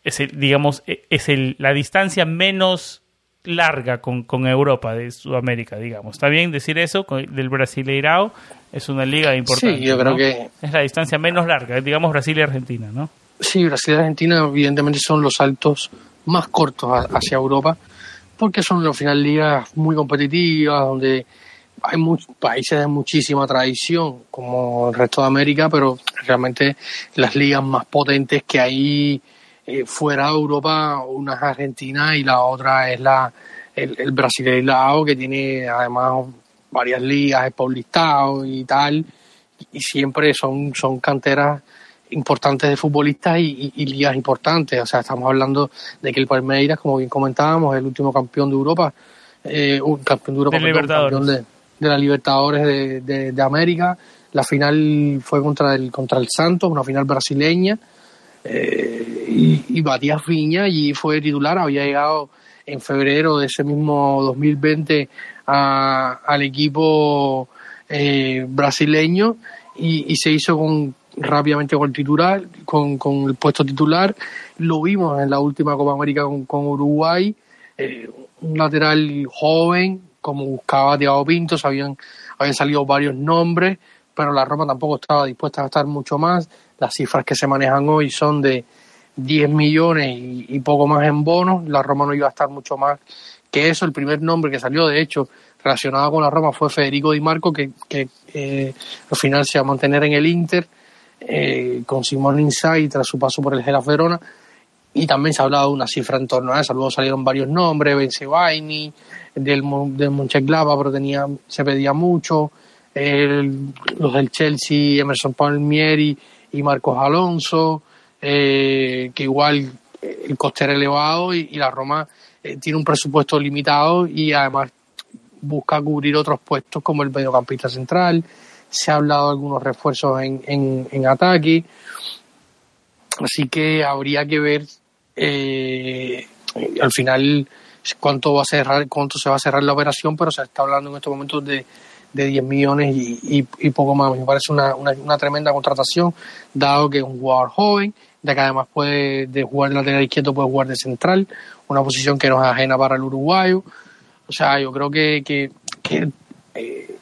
es el, digamos, e, es el, la distancia menos larga con, con, Europa de Sudamérica, digamos. ¿Está bien decir eso? Del Brasileirao es una liga importante. Sí, yo creo que... Es la distancia menos larga, digamos Brasil y Argentina, ¿no? Sí, Brasil y Argentina evidentemente son los saltos más cortos hacia Europa, porque son al final ligas muy competitivas, donde hay muchos países de muchísima tradición, como el resto de América, pero realmente las ligas más potentes que hay eh, fuera de Europa, una es Argentina y la otra es la el, el Brasileirao, que tiene además varias ligas, es paulistado y tal, y siempre son, son canteras importantes de futbolistas y, ligas importantes. O sea, estamos hablando de que el Palmeiras, como bien comentábamos, es el último campeón de Europa, eh, un campeón de Europa, de campeón de, de la Libertadores de, de, América. La final fue contra el, contra el Santos, una final brasileña. Eh, y, y Matías Viña allí fue titular, había llegado en febrero de ese mismo 2020 a, al equipo eh, brasileño y, y se hizo con rápidamente con el titular, con, con el puesto titular. Lo vimos en la última Copa América con, Uruguay, eh, un lateral joven, como buscaba Thiago Pinto, habían, habían salido varios nombres, pero la Roma tampoco estaba dispuesta a gastar mucho más. Las cifras que se manejan hoy son de 10 millones y, poco más en bonos. La Roma no iba a gastar mucho más que eso. El primer nombre que salió, de hecho, relacionado con la Roma fue Federico Di Marco, que, que eh, al final se va a mantener en el Inter, eh, con Simón Inzaghi tras su paso por el Gela Verona. Y también se ha hablado de una cifra en torno a eso. Luego salieron varios nombres, Benzebaini, del, del Monchengladbach, pero tenía, se pedía mucho. El, los del Chelsea, Emerson Palmieri y Marcos Alonso, eh, que igual el coste era elevado y, y la Roma eh, tiene un presupuesto limitado y además busca cubrir otros puestos como el mediocampista central. Se ha hablado de algunos refuerzos en, en, en ataque. Así que habría que ver eh, al final cuánto va a cerrar, cuánto se va a cerrar la operación, pero se está hablando en estos momentos de, de 10 millones y, y, poco más. Me parece una, una, tremenda contratación, dado que es un jugador joven, de que además puede de jugar de lateral izquierdo, puede jugar de central, una posición que no es ajena para el uruguayo. O sea, yo creo que, que, que eh,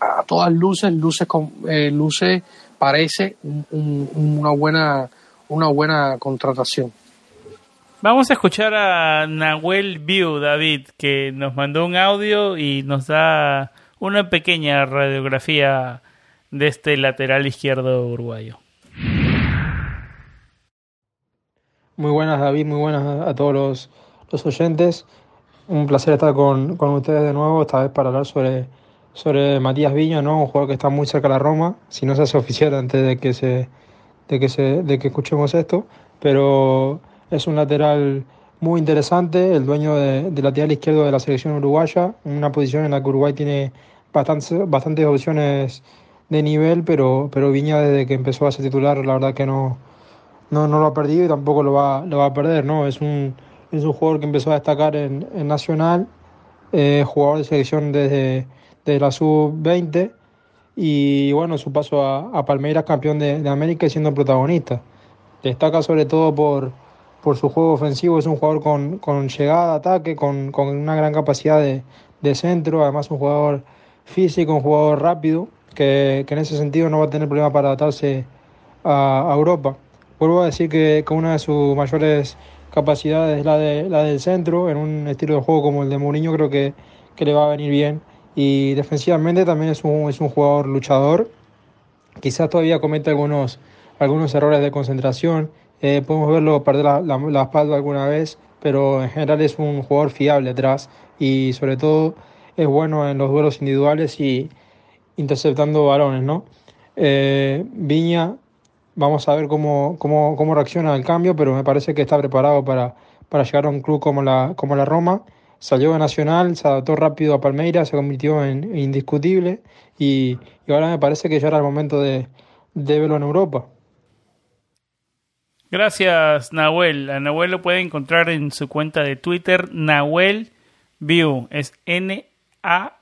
a todas luces, luces, con, eh, luces parece un, un, una buena una buena contratación. Vamos a escuchar a Nahuel View, David, que nos mandó un audio y nos da una pequeña radiografía de este lateral izquierdo uruguayo. Muy buenas, David, muy buenas a, todos los, los, oyentes. Un placer estar con, con, ustedes de nuevo, esta vez para hablar sobre, sobre Matías Viña, ¿no? un jugador que está muy cerca de la Roma, si no se hace oficial antes de que, se, de que, se, de que escuchemos esto, pero es un lateral muy interesante, el dueño de, de lateral izquierdo de la selección uruguaya, una posición en la que Uruguay tiene bastantes, bastantes opciones de nivel, pero, pero Viña desde que empezó a ser titular, la verdad que no, no, no lo ha perdido y tampoco lo va, lo va a perder, ¿no? Es un, es un jugador que empezó a destacar en, en Nacional, eh, jugador de selección desde, desde la sub-20 y bueno, su paso a, a Palmeiras, campeón de, de América y siendo protagonista. Destaca sobre todo por, por su juego ofensivo, es un jugador con, con llegada, ataque, con, con una gran capacidad de, de, centro, además un jugador físico, un jugador rápido, que, que, en ese sentido no va a tener problema para adaptarse a, a Europa. Vuelvo a decir que, que, una de sus mayores capacidades es la, de, la del centro, en un estilo de juego como el de Mourinho creo que, que le va a venir bien. Y defensivamente también es un, es un jugador luchador, quizás todavía comete algunos, algunos errores de concentración, eh, podemos verlo perder la, la, espalda alguna vez, pero en general es un jugador fiable atrás y sobre todo es bueno en los duelos individuales y interceptando balones, ¿no? Eh, Viña, vamos a ver cómo, cómo, cómo reacciona al cambio, pero me parece que está preparado para, para llegar a un club como la, como la Roma. Salió de Nacional, se adaptó rápido a Palmeiras, se convirtió en, indiscutible y, y, ahora me parece que ya era el momento de, de verlo en Europa. Gracias, Nahuel. A Nahuel lo puede encontrar en su cuenta de Twitter, Nahuel View. Es N-A-H-U-E-L-B-E-A-U.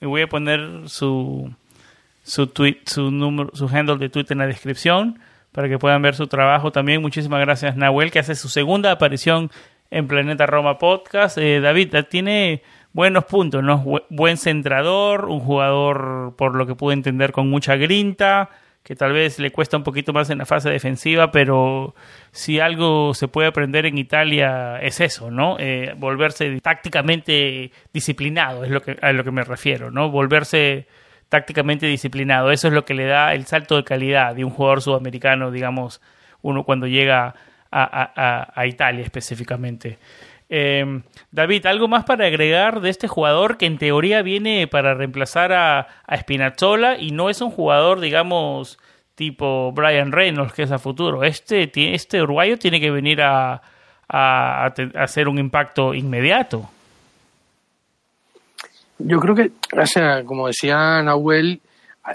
Y voy a poner su, su, tweet, su, número, su handle de Twitter en la descripción para que puedan ver su trabajo también. Muchísimas gracias, Nahuel, que hace su segunda aparición en Planeta Roma Podcast. Eh, David, tiene buenos puntos, ¿no? Buen centrador, un jugador, por lo que pude entender, con mucha grinta, que tal vez le cuesta un poquito más en la fase defensiva, pero si algo se puede aprender en Italia es eso, ¿no? Eh, volverse tácticamente disciplinado, es lo que, a lo que me refiero, ¿no? Volverse tácticamente disciplinado, eso es lo que le da el salto de calidad de un jugador sudamericano, digamos, uno cuando llega a, a, Italia específicamente. Eh, David, ¿algo más para agregar de este jugador que en teoría viene para reemplazar a, a Spinazzola y no es un jugador, digamos, tipo Brian Reynolds, que es a futuro? Este, este uruguayo tiene que venir a, a hacer un impacto inmediato. Yo creo que, o sea, como decía Nahuel,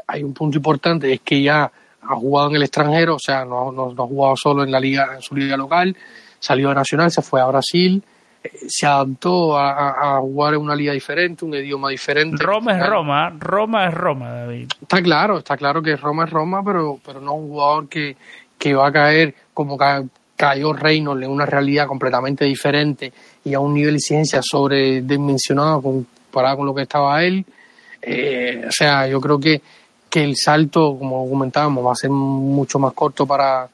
hay un punto importante, es que ya ha jugado en el extranjero, o sea, no, no, no ha jugado solo en la liga, en su liga local, salió a Nacional, se fue a Brasil, se adaptó a, a, jugar en una liga diferente, un idioma diferente. Roma es Roma, Roma es Roma, David. Está claro, está claro que Roma es Roma, pero, pero no un jugador que, que va a caer como ca cayó Reynolds en una realidad completamente diferente y a un nivel de exigencia sobredimensionado comparado con lo que estaba él. Eh, o sea, yo creo que, que el salto, como comentábamos, va a ser mucho más corto para,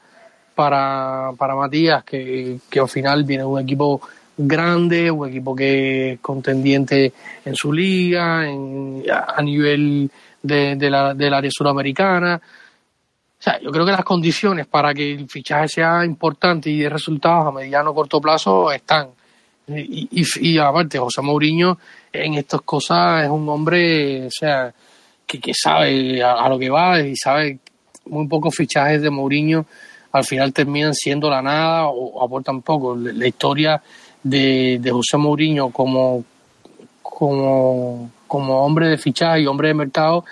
para, para Matías, que, que al final viene un equipo grande, un equipo que es contendiente en su liga, en, a nivel de, la, del área sudamericana. O sea, yo creo que las condiciones para que el fichaje sea importante y de resultados a mediano o corto plazo están. Y, y, aparte, José Mourinho en estas cosas es un hombre, o sea, que, que sabe a, lo que va y sabe muy pocos fichajes de Mourinho al final terminan siendo la nada o, aportan poco. La, historia de, de, José Mourinho como, como, como hombre de fichaje y hombre de mercado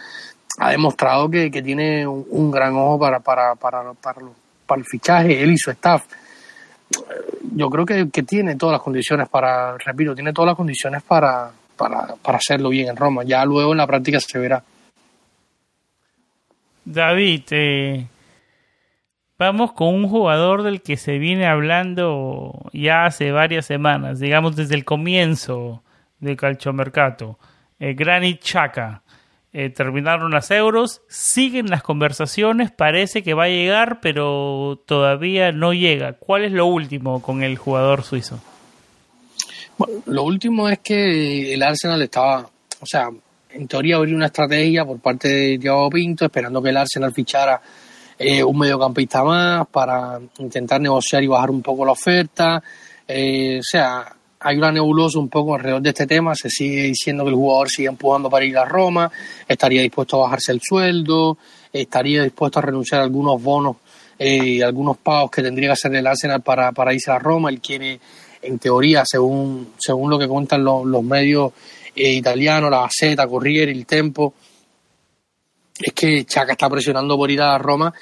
ha demostrado que, que tiene un, un, gran ojo para, para, para, para, para el fichaje, él y su staff yo creo que, tiene todas las condiciones para, repito, tiene todas las condiciones para, para, para hacerlo bien en Roma. Ya luego en la práctica se verá. David, eh, vamos con un jugador del que se viene hablando ya hace varias semanas, digamos desde el comienzo del calchomercato, eh, Granit Chaka. Eh, terminaron las euros, siguen las conversaciones, parece que va a llegar, pero todavía no llega. ¿Cuál es lo último con el jugador suizo? Bueno, lo último es que el Arsenal estaba, o sea, en teoría habría una estrategia por parte de Thiago Pinto, esperando que el Arsenal fichara eh, un mediocampista más para intentar negociar y bajar un poco la oferta. Eh, o sea, hay una nebulosa un poco alrededor de este tema, se sigue diciendo que el jugador sigue empujando para ir a Roma, estaría dispuesto a bajarse el sueldo, estaría dispuesto a renunciar a algunos bonos y eh, algunos pagos que tendría que hacer el Arsenal para, para irse a Roma, él quiere, en teoría, según, según lo que cuentan los, medios eh, italianos, la Gaceta, Corriere, el Tempo, es que Chaca está presionando por ir a Roma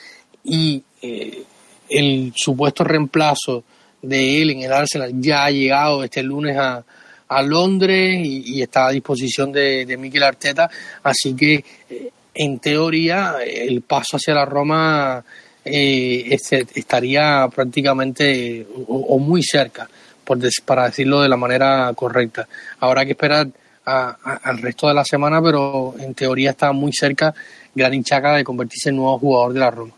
y eh, el supuesto reemplazo de él en el Arsenal ya ha llegado este lunes a, a Londres y, está a disposición de, de Mikel Arteta, así que eh, en teoría el paso hacia la Roma eh, este, estaría prácticamente o, muy cerca, por des, para decirlo de la manera correcta. Habrá que esperar al resto de la semana, pero en teoría está muy cerca Granit Xhaka de convertirse en nuevo jugador de la Roma.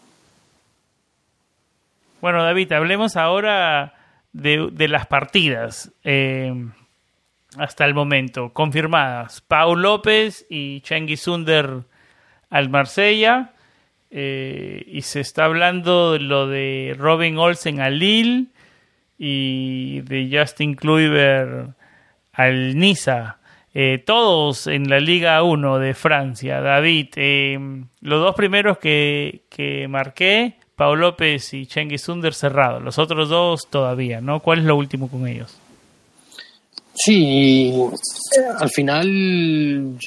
Bueno, David, hablemos ahora de, de las partidas eh, hasta el momento confirmadas. Paul López y Cengiz Sunder al Marsella. Eh, y se está hablando de lo de Robin Olsen al Lille y de Justin Kluivert al Niza. Eh, todos en la Liga 1 de Francia. David, los dos primeros que, que marqué Pau López y Cengiz Sunder cerrado. Los otros dos todavía, ¿no? ¿Cuál es lo último con ellos? Sí, al final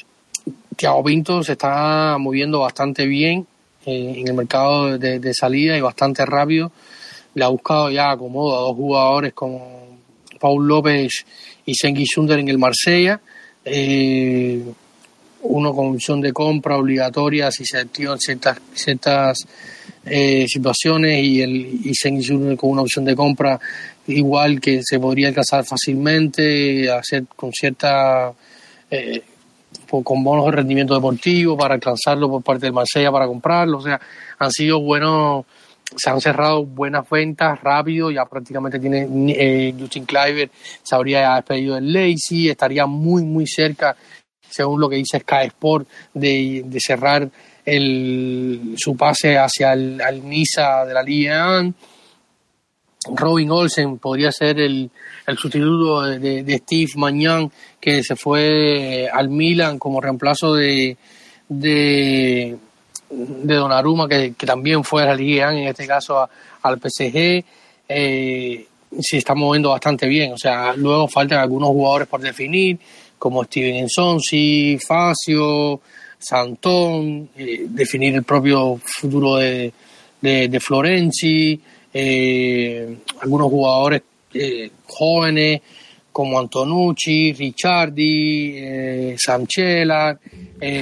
Thiago Pinto se está moviendo bastante bien eh, en el mercado de, salida y bastante rápido. Le ha buscado ya acomodo a dos jugadores como Paul López y Cengiz Sunder en el Marsella. Eh, uno con opción de compra obligatoria si se activan ciertas, ciertas eh, situaciones y el y Sengiz con una opción de compra igual que se podría alcanzar fácilmente, hacer con cierta eh, con bonos de rendimiento deportivo para alcanzarlo por parte del Marsella para comprarlo, o sea, han sido buenos, se han cerrado buenas ventas rápido, ya prácticamente tiene eh, Justin Cliver, se habría despedido del Lacey, estaría muy muy cerca según lo que dice Sky Sport, de, de cerrar el, su pase hacia el al Niza de la Liga 1. Robin Olsen podría ser el, el sustituto de, Steve Magnan, que se fue al Milan como reemplazo de, de, de Donnarumma, que, que también fue a la Liga 1, en este caso al PSG. Eh, se está moviendo bastante bien. O sea, luego faltan algunos jugadores por definir como Steven Ensonsi, Facio, Santón, eh, definir el propio futuro de, de, de Florenzi, eh, algunos jugadores eh, jóvenes como Antonucci, Ricciardi, Samchela.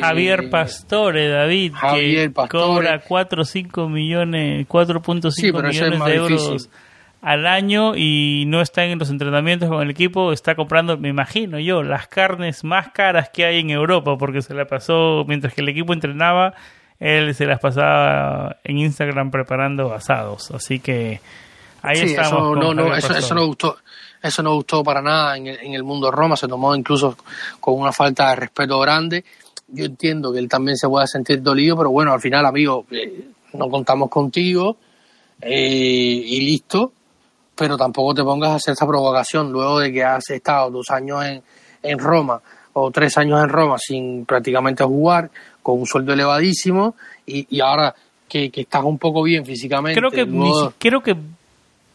Javier Pastore, David, Javier que Pastore. cobra 4 o 5 millones, 4.5 sí, millones de euros. Al año y no está en los entrenamientos con el equipo, está comprando, me imagino yo, las carnes más caras que hay en Europa, porque se la pasó, mientras que el equipo entrenaba, él se las pasaba en Instagram preparando asados. Así que ahí sí, estamos. Eso, no, no, eso, eso, no gustó. eso no gustó para nada en el, en el mundo de Roma, se tomó incluso con una falta de respeto grande. Yo entiendo que él también se pueda sentir dolido, pero bueno, al final, amigo, eh, no contamos contigo eh, y listo, pero tampoco te pongas a hacer esa provocación luego de que has estado dos años en, en Roma o tres años en Roma sin prácticamente jugar, con un sueldo elevadísimo y, y ahora que, que, estás un poco bien físicamente. Creo que, luego... creo que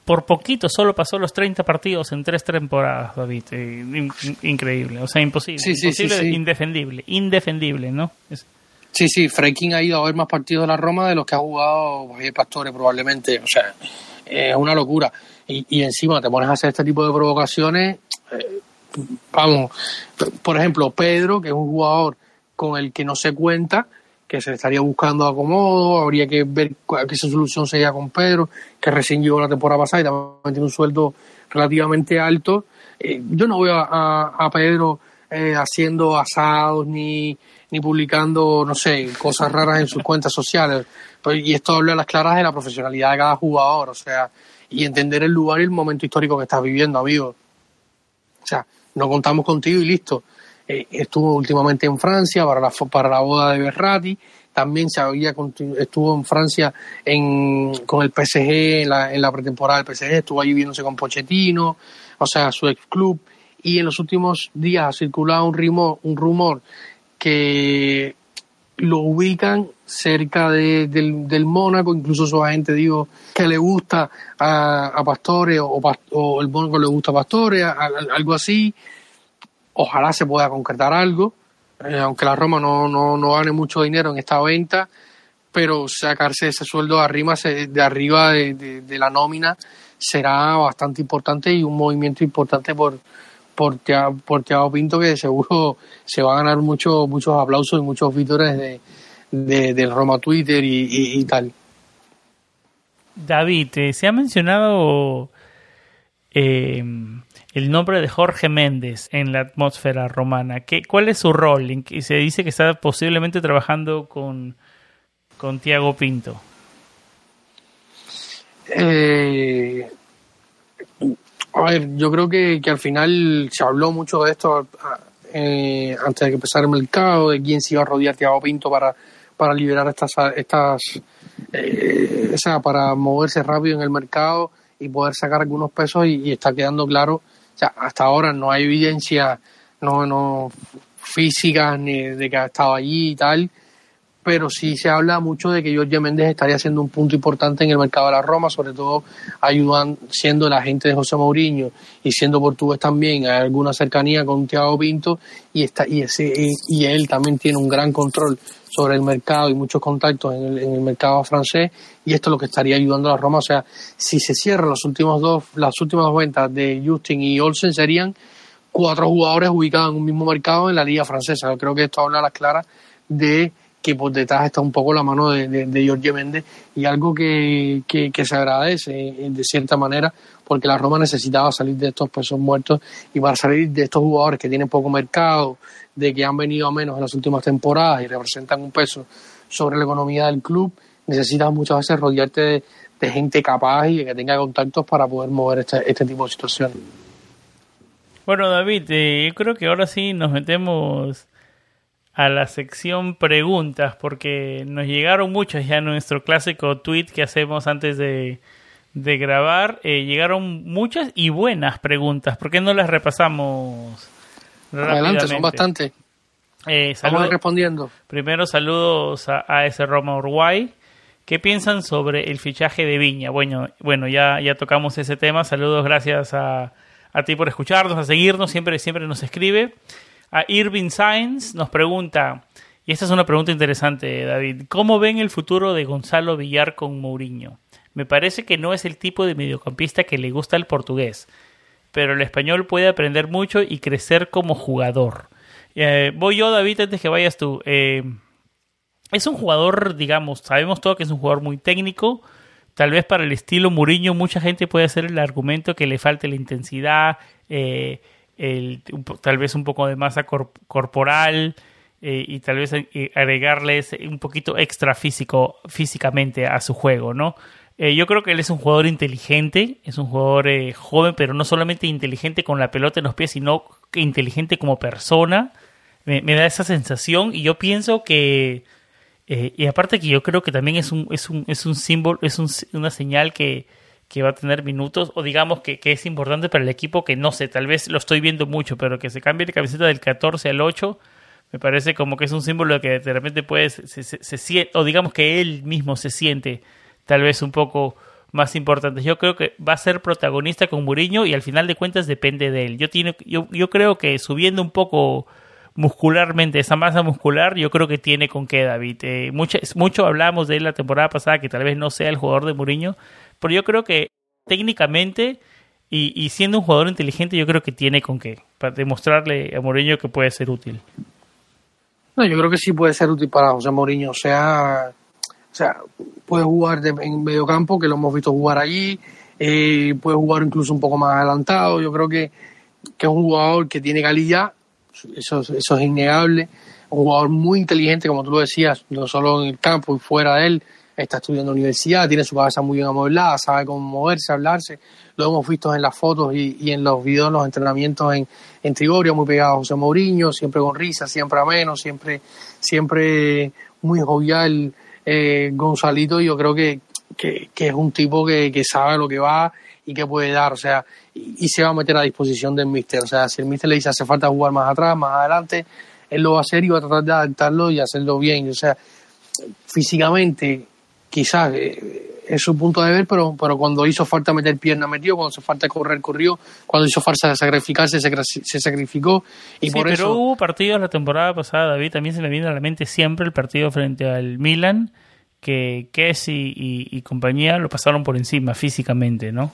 por poquito solo pasó los 30 partidos en tres temporadas, David. Eh, increíble, o sea, imposible. Sí, imposible, sí, sí, indefendible, indefendible, ¿no? Es... Sí, sí, Freikin ha ido a ver más partidos de la Roma de los que ha jugado Javier Pastore probablemente, o sea, es una locura. Y, encima te pones a hacer este tipo de provocaciones, eh, vamos, por ejemplo, Pedro, que es un jugador con el que no se cuenta, que se estaría buscando acomodo, habría que ver qué solución sería con Pedro, que recién llegó la temporada pasada y también tiene un sueldo relativamente alto. Eh, yo no veo a, a, Pedro eh, haciendo asados ni, ni publicando, no sé, cosas raras en sus cuentas sociales. Y esto habla a las claras de la profesionalidad de cada jugador, o sea, y entender el lugar y el momento histórico que estás viviendo, amigo. O sea, no contamos contigo y listo. Eh, estuvo últimamente en Francia para la, para la boda de Berrati, también se había estuvo en Francia en, con el PSG en la, en la pretemporada del PSG, estuvo allí viéndose con Pochettino, o sea, su ex club, y en los últimos días ha circulado un rumor, un rumor que lo ubican cerca de, del, del Mónaco, incluso su agente digo que le gusta a, a Pastore o, el Mónaco le gusta a Pastore, algo así, ojalá se pueda concretar algo, eh, aunque la Roma no, no, no gane mucho dinero en esta venta, pero sacarse ese sueldo de arriba, de, arriba de, la nómina será bastante importante y un movimiento importante por, por, por Thiago Pinto que seguro se va a ganar mucho, muchos aplausos y muchos vítores de, de, del Roma Twitter y, y, y tal. David, eh, se ha mencionado eh, el nombre de Jorge Méndez en la atmósfera romana. ¿Qué, ¿Cuál es su rol? Y se dice que está posiblemente trabajando con, con Tiago Pinto. Eh, a ver, yo creo que, que, al final se habló mucho de esto eh, antes de que empezara el mercado, de quién se iba a rodear Tiago Pinto para, para liberar estas, estas eh, o sea, para moverse rápido en el mercado y poder sacar algunos pesos y, y está quedando claro o sea, hasta ahora no hay evidencia no, no físicas ni de que ha estado allí y tal, pero sí se habla mucho de que Jorge Méndez estaría haciendo un punto importante en el mercado de la Roma, sobre todo ayudando, siendo la gente de José Mourinho y siendo portugués también, hay alguna cercanía con Thiago Pinto y, está, y, ese, y él también tiene un gran control sobre el mercado y muchos contactos en el, mercado francés y esto es lo que estaría ayudando a la Roma. O sea, si se cierran los últimos dos, las últimas dos ventas de Justin y Olsen serían cuatro jugadores ubicados en un mismo mercado en la liga francesa. Yo creo que esto habla a las claras de que por detrás está un poco la mano de, de, de Jorge Méndez y algo que, que, se agradece de cierta manera porque la Roma necesitaba salir de estos pesos muertos y para salir de estos jugadores que tienen poco mercado, de que han venido a menos en las últimas temporadas y representan un peso sobre la economía del club, necesitas muchas veces rodearte de, de gente capaz y que tenga contactos para poder mover este, este tipo de situaciones. Bueno, David, eh, yo creo que ahora sí nos metemos a la sección preguntas porque nos llegaron muchas ya en nuestro clásico tweet que hacemos antes de, de grabar. Eh, llegaron muchas y buenas preguntas. ¿Por qué no las repasamos? Adelante, son bastante. Eh, Vamos respondiendo. Primero saludos a, a ese Roma Uruguay. ¿Qué piensan sobre el fichaje de Viña? Bueno, bueno ya, ya tocamos ese tema. Saludos, gracias a, a ti por escucharnos, a seguirnos. Siempre, siempre nos escribe. A Irving Sainz nos pregunta, y esta es una pregunta interesante, David, ¿cómo ven el futuro de Gonzalo Villar con Mourinho? Me parece que no es el tipo de mediocampista que le gusta el portugués, pero el español puede aprender mucho y crecer como jugador. Eh, voy yo, David, antes que vayas tú. Eh, es un jugador, digamos, sabemos todo que es un jugador muy técnico. Tal vez para el estilo Mourinho mucha gente puede hacer el argumento que le falte la intensidad, eh, el, tal vez un poco de masa cor corporal eh, y tal vez agregarles un poquito extra físico físicamente a su juego, ¿no? Eh, yo creo que él es un jugador inteligente, es un jugador eh, joven, pero no solamente inteligente con la pelota en los pies, sino inteligente como persona. Me, da esa sensación y yo pienso que, eh, y aparte que yo creo que también es un, es un, es un símbolo, es una señal que, que va a tener minutos, o digamos que, que, es importante para el equipo que no sé, tal vez lo estoy viendo mucho, pero que se cambie de camiseta del 14 al 8, me parece como que es un símbolo que de repente puede, se, se, o digamos que él mismo se siente tal vez un poco más importante. Yo creo que va a ser protagonista con Muriño y al final de cuentas depende de él. Yo, tiene, yo, yo creo que subiendo un poco muscularmente, esa masa muscular, yo creo que tiene con qué, David. Eh, mucho, mucho hablamos de él la temporada pasada, que tal vez no sea el jugador de Mourinho, pero yo creo que técnicamente y, siendo un jugador inteligente, yo creo que tiene con qué, para demostrarle a Mourinho que puede ser útil. No, yo creo que sí puede ser útil para José Mourinho, o sea, o sea puede jugar en medio campo, que lo hemos visto jugar allí, eh, puede jugar incluso un poco más adelantado, yo creo que, que es un jugador que tiene calidad eso, eso es innegable. Un jugador muy inteligente, como tú lo decías, no solo en el campo y fuera de él, está estudiando universidad, tiene su cabeza muy bien amueblada, sabe cómo moverse, hablarse. Lo hemos visto en las fotos y, en los videos, en los entrenamientos en, en Trigoria, muy pegado a José Mourinho, siempre con risa, siempre ameno, siempre, siempre muy jovial eh, Gonzalito. Y yo creo que, que, es un tipo que, que sabe lo que va y que puede dar. O sea, y, se va a meter a disposición del míster. O sea, si el míster le dice hace falta jugar más atrás, más adelante, él lo va a hacer y va a tratar de adaptarlo y hacerlo bien. O sea, físicamente, quizás eh, es su punto de ver, pero, pero cuando hizo falta meter pierna, metió, cuando hizo falta correr, corrió, cuando hizo falta sacrificarse, se, sacrificó. Y sí, pero hubo partidos la temporada pasada, David, también se me viene a la mente siempre el partido frente al Milan, que Kessi y compañía lo pasaron por encima físicamente, ¿no?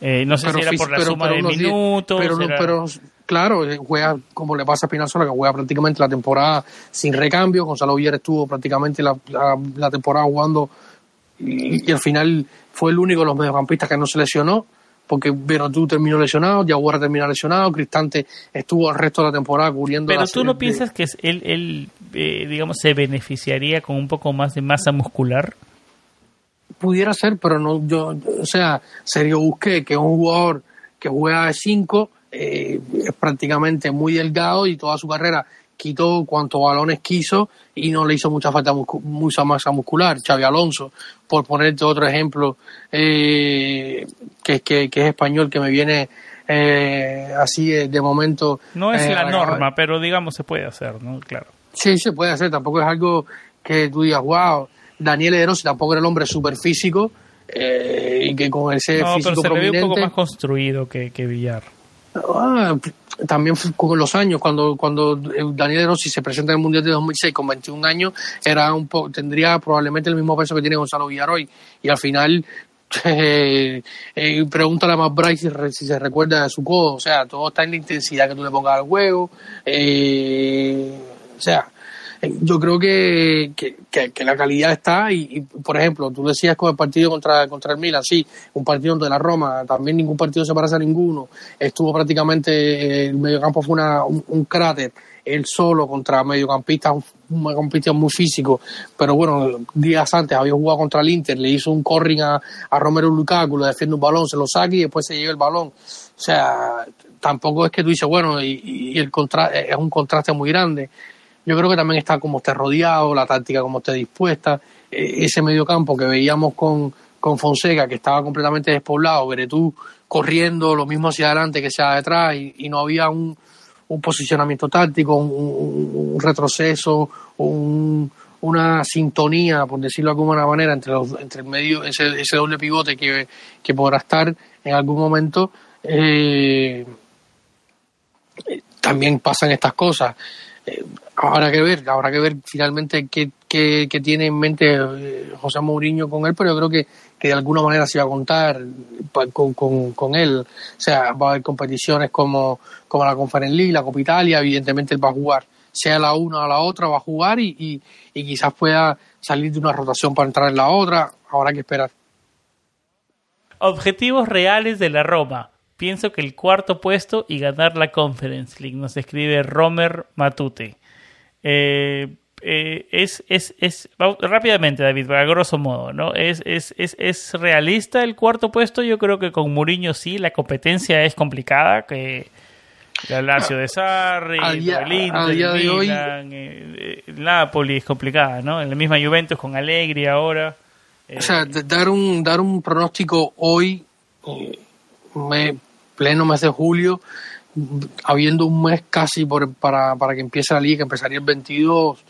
Eh, no sé si era por la suma de minutos. Pero, pero, claro, eh, juega como le pasa a Pinazola, que juega prácticamente la temporada sin recambio. Gonzalo Villar estuvo prácticamente la, la, temporada jugando y, al final fue el único de los mediocampistas que no se lesionó, porque tú terminó lesionado, Yaguara terminó lesionado, Cristante estuvo el resto de la temporada cubriendo. Pero tú no piensas que él, él eh, digamos, se beneficiaría con un poco más de masa muscular? pudiera ser, pero no, yo, o sea, Sergio Busqué, que es un jugador que juega de 5, eh, es prácticamente muy delgado y toda su carrera quitó cuantos balones quiso y no le hizo mucha falta mucha masa muscular. Xavi Alonso, por ponerte otro ejemplo, eh, que, que, que, es español, que me viene eh, así de, momento. No es la norma, pero digamos se puede hacer, ¿no? Claro. Sí, se puede hacer, tampoco es algo que tú digas, wow, Daniel Ederossi tampoco era el hombre súper físico eh, y que con ese no, físico pero se ve un poco más construido que, que Villar. Ah, también con los años, cuando, cuando Daniel Rossi se presenta en el Mundial de 2006 con 21 años, era un tendría probablemente el mismo peso que tiene Gonzalo Villar hoy. Y al final, [laughs] eh, eh, pregúntale a más Bryce si, se recuerda de su codo. O sea, todo está en la intensidad que tú le pongas al juego. Eh, o sea, yo creo que, que, la calidad está y, por ejemplo, tú decías con el partido contra, contra el Milan, sí, un partido de la Roma, también ningún partido se parece a ninguno, estuvo prácticamente, el mediocampo fue una, un, cráter, él solo contra mediocampistas, un mediocampista muy físico, pero bueno, días antes había jugado contra el Inter, le hizo un corring a, a Romero Lukaku, le defiende un balón, se lo saca y después se lleva el balón. O sea, tampoco es que tú dices, bueno, y, y el contra es un contraste muy grande yo creo que también está como esté rodeado, la táctica como esté dispuesta, e, ese medio campo que veíamos con, con Fonseca, que estaba completamente despoblado, tú corriendo lo mismo hacia adelante que hacia detrás y, no había un, un posicionamiento táctico, un, retroceso, un, una sintonía, por decirlo de alguna manera, entre, los, entre el medio, ese, ese doble pivote que, que podrá estar en algún momento. Eh, también pasan estas cosas. Eh, habrá que ver, habrá que ver finalmente qué, qué, tiene en mente eh, José Mourinho con él, pero yo creo que, que de alguna manera se va a contar con, con, con, él. O sea, va a haber competiciones como, como la Conference League, la Copa Italia, evidentemente él va a jugar, sea la una o la otra, va a jugar y, y, y quizás pueda salir de una rotación para entrar en la otra, habrá que esperar. Objetivos reales de la Roma. Pienso que el cuarto puesto y ganar la Conference League, nos escribe Romer Matute. Eh, eh, es, es, es rápidamente, David, a grosso modo, ¿no? Es, es, es, es realista el cuarto puesto. Yo creo que con Mourinho sí, la competencia es complicada, que el Lazio de Sarri, el Inter, el Milan, eh, Napoli es complicada, ¿no? En la misma Juventus con Allegri ahora. o sea, dar un, dar un pronóstico hoy, me, pleno mes de julio, habiendo un mes casi por, para, para que empiece la liga, que empezaría el 22,